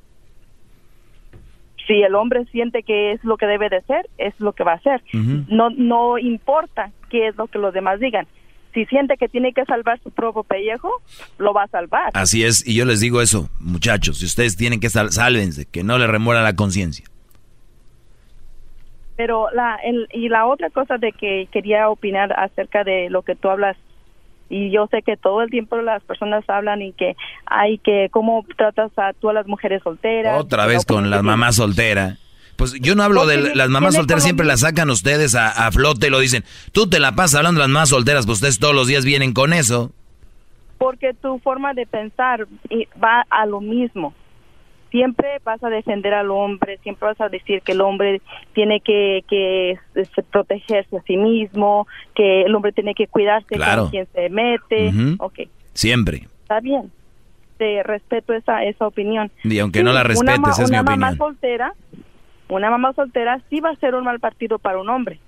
Si el hombre siente que es lo que debe de ser, es lo que va a hacer. No no importa qué es lo que los demás digan. Si siente que tiene que salvar su propio pellejo, lo va a salvar. Así es, y yo les digo eso, muchachos, si ustedes tienen que sal sálvense, que no le remuera la conciencia. Pero la y la otra cosa de que quería opinar acerca de lo que tú hablas y yo sé que todo el tiempo las personas hablan y que hay que cómo tratas a tú a las mujeres solteras. Otra vez con las mamás solteras. Pues yo no hablo de las mamás solteras, siempre las sacan ustedes a, flote y lo dicen. Tú te la pasas hablando de las mamás solteras, pues ustedes todos los días vienen con eso. Porque tu forma de pensar va a lo mismo siempre vas a defender al hombre, siempre vas a decir que el hombre tiene que, que este, protegerse a sí mismo, que el hombre tiene que cuidarse con quien se mete. okay. Siempre. Está bien. Te respeto esa, esa opinión. Y aunque no la respetes, una, es una mi mamá opinión. soltera, una mamá soltera sí va a ser un mal partido para un hombre.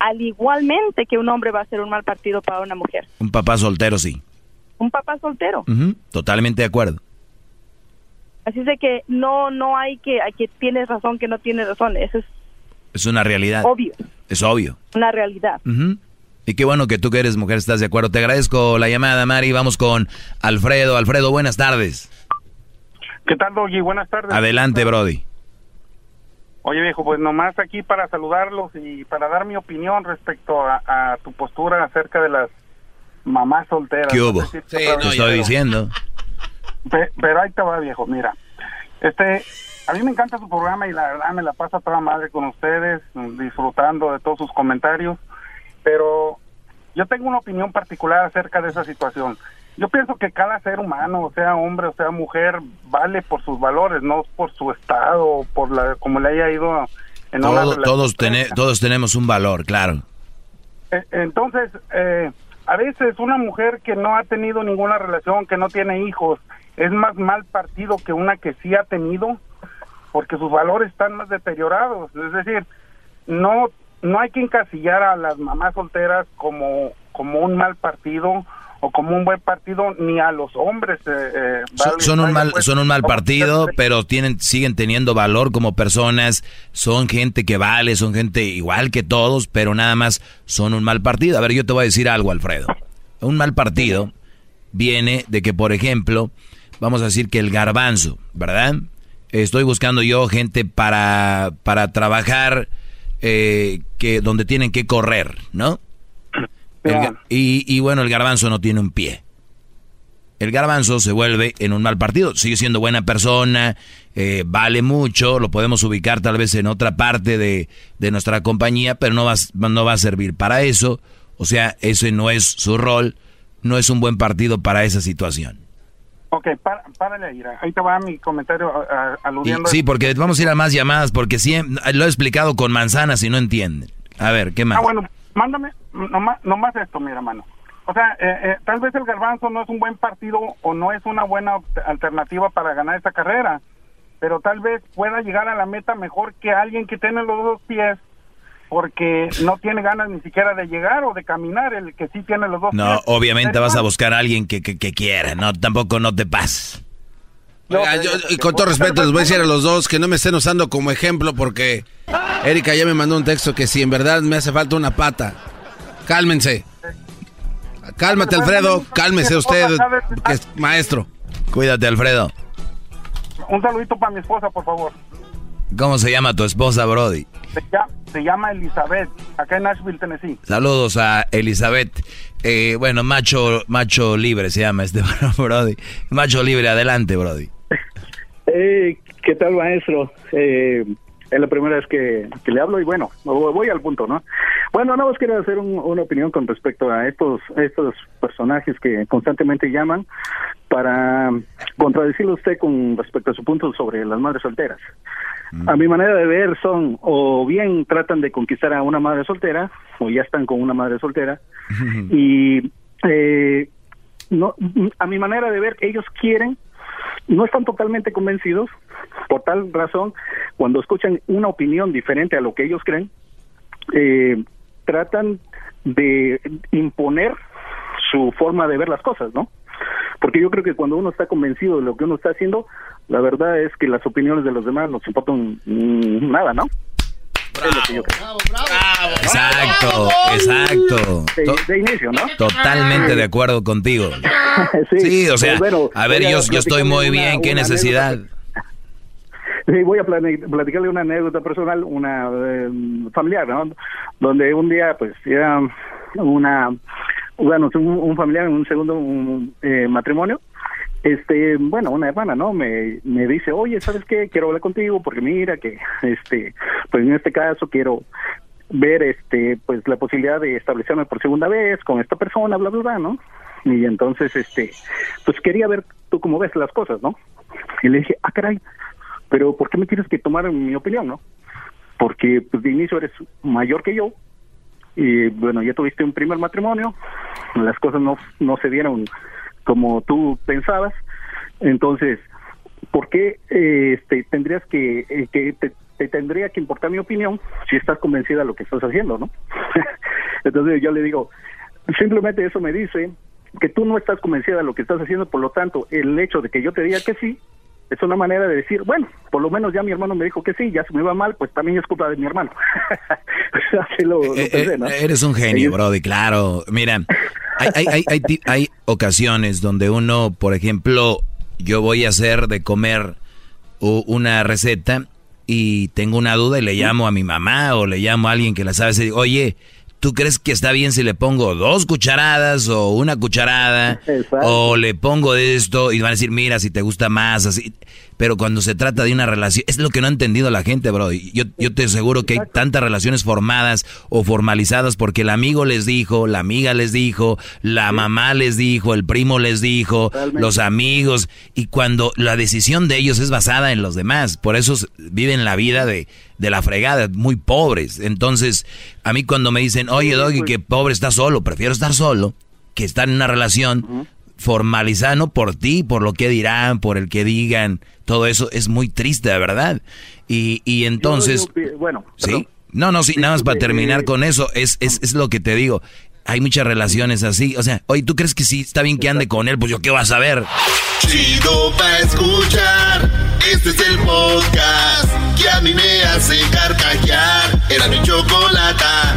Al igualmente que un hombre va a ser un mal partido para una mujer. Un papá soltero, sí. Un papá soltero. Totalmente de acuerdo. Así es de que no no hay que, hay que tienes razón, que no tienes razón. Eso es Es una realidad. obvio, Es obvio. una realidad. Y qué bueno que tú que eres mujer estás de acuerdo. Te agradezco la llamada, Mari. Vamos con Alfredo. Alfredo, buenas tardes. ¿Qué tal, Doggy? Buenas tardes. Adelante, Brody. Oye, viejo, pues nomás aquí para saludarlos y para dar mi opinión respecto a, a tu postura acerca de las mamás solteras. ¿Qué hubo? No sé si Te estoy diciendo. Pe- Pero ahí te va, viejo, mira. Este, a mí me encanta su programa y la verdad me la pasa toda madre con ustedes, disfrutando de todos sus comentarios, pero yo tengo una opinión particular acerca de esa situación. Yo pienso que cada ser humano, sea hombre o sea mujer, vale por sus valores, no por su estado o por la como le haya ido en una Todo- relación. todos, todos tenemos un valor, claro. Eh, Entonces, eh, a veces una mujer que no ha tenido ninguna relación, que no tiene hijos, es más mal partido que una que sí ha tenido, porque sus valores están más deteriorados. Es decir, no no hay que encasillar a las mamás solteras como como un mal partido o como un buen partido ni a los hombres eh, eh, Son, vale- son un mal, pues, son un mal partido, pero tienen, siguen teniendo valor como personas. Son gente que vale, son gente igual que todos, pero nada más son un mal partido. A ver, yo te voy a decir algo, Alfredo. Un mal partido viene de que, por ejemplo, vamos a decir que el garbanzo, ¿verdad? Estoy buscando yo gente para, para trabajar eh, que donde tienen que correr, ¿no? El y, y bueno, el garbanzo no tiene un pie. El garbanzo se vuelve en un mal partido. Sigue siendo buena persona, eh, vale mucho, lo podemos ubicar tal vez en otra parte de, de nuestra compañía, pero no va, no va a servir para eso. O sea, ese no es su rol, no es un buen partido para esa situación. Ok, para, párale ahí. Ahí te va mi comentario a- a- Y- aludiendo. sí, porque vamos a ir a más llamadas, porque siempre, lo he explicado con manzanas y no entienden. A ver, ¿qué más? Ah, bueno, mándame nomás, nomás esto, mi hermano. O sea, eh, eh, tal vez el garbanzo no es un buen partido o no es una buena alternativa para ganar esta carrera, pero tal vez pueda llegar a la meta mejor que alguien que tiene los dos pies porque no tiene ganas ni siquiera de llegar o de caminar, el que sí tiene los dos No, pies. obviamente vas a buscar a alguien que, que, que quiera, no, tampoco no te pases. Oiga, yo- y con todo respeto les voy a decir a los dos que no me estén usando como ejemplo porque Erika ya me mandó un texto que si en verdad me hace falta una pata. Cálmense. Cálmate, Alfredo. Cálmese usted, que es maestro. Cuídate, Alfredo. Un saludito para mi esposa, por favor. ¿Cómo se llama tu esposa, Brody? Se llama, se llama Elizabeth, acá en Nashville, Tennessee. Saludos a Elizabeth. Eh, bueno, macho, macho libre se llama este [laughs] Brody. Macho libre, adelante, Brody. [laughs] Eh, ¿Qué tal, maestro? Eh, es la primera vez que, que le hablo y bueno, voy al punto, ¿no? Bueno, nada más quiero hacer un- una opinión con respecto a estos, estos personajes que constantemente llaman para contradecirle a usted con respecto a su punto sobre las madres solteras. A mi manera de ver son o bien tratan de conquistar a una madre soltera o ya están con una madre soltera y eh, no a mi manera de ver ellos quieren no están totalmente convencidos por tal razón cuando escuchan una opinión diferente a lo que ellos creen eh, tratan de imponer su forma de ver las cosas no porque yo creo que cuando uno está convencido de lo que uno está haciendo la verdad es que las opiniones de los demás nos importan nada no Es lo que yo creo. Exacto, exacto. De- inicio, ¿no? Totalmente de acuerdo contigo. [laughs] Sí, Sí, o sea, pues bueno, a ver, yo, yo estoy muy una- bien, ¿qué una necesidad? [laughs] Sí, voy a platicarle una anécdota personal, una eh, familiar, ¿no? Donde un día, pues, era una, bueno, un, un familiar en un segundo un, eh, matrimonio, este, bueno, una hermana, ¿no? Me, me dice, oye, ¿sabes qué? Quiero hablar contigo porque mira que, [laughs] este, pues en este caso quiero ver, este, pues la posibilidad de establecerme por segunda vez con esta persona, bla, bla, bla, ¿no? Y entonces, este, pues quería ver tú cómo ves las cosas, ¿no? Y le dije, ah, caray, pero ¿por qué me tienes que tomar mi opinión, no? Porque pues, de inicio eres mayor que yo y bueno, ya tuviste un primer matrimonio, las cosas no, no se dieron como tú pensabas, entonces, ¿por qué eh, este, tendrías que, eh, que te, te tendría que importar mi opinión si estás convencida de lo que estás haciendo, no? [laughs] entonces yo le digo, simplemente eso me dice que tú no estás convencida de lo que estás haciendo, por lo tanto, el hecho de que yo te diga que sí, es una manera de decir, bueno, por lo menos ya mi hermano me dijo que sí, ya se me va mal, pues también es culpa de mi hermano. [laughs] Así lo, lo Eh, pensé, eh, ¿no? Eres un genio, Brody, claro. Mira, hay, hay, hay, hay ocasiones donde uno, por ejemplo, yo voy a hacer de comer una receta y tengo una duda y le llamo a mi mamá o le llamo a alguien que la sabe y digo, oye, ¿tú crees que está bien si le pongo dos cucharadas o una cucharada [laughs] o le pongo esto y van a decir, mira, si te gusta más, así? Pero cuando se trata de una relación, es lo que no ha entendido la gente, bro. Yo, yo te aseguro que hay tantas relaciones formadas o formalizadas porque el amigo les dijo, la amiga les dijo, la mamá les dijo, el primo les dijo, los amigos. Y cuando la decisión de ellos es basada en los demás, por eso viven la vida de, de la fregada, muy pobres. Entonces, a mí cuando me dicen, oye, Doggy, que pobre está solo, prefiero estar solo que estar en una relación formalizada, no por ti, por lo que dirán, por el que digan, todo eso es muy triste, de verdad. Y, y entonces, Yo- yo- bueno, sí, no, no, sí, nada más para terminar con eso, es, es, es lo que te digo. Hay muchas relaciones así, o sea, oye, ¿tú crees que sí está bien que ande con él? Pues yo qué vas a ver. Chido pa' escuchar. Este es el podcast que a mí me hace carcajear. Era mi chocolata.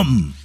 Come!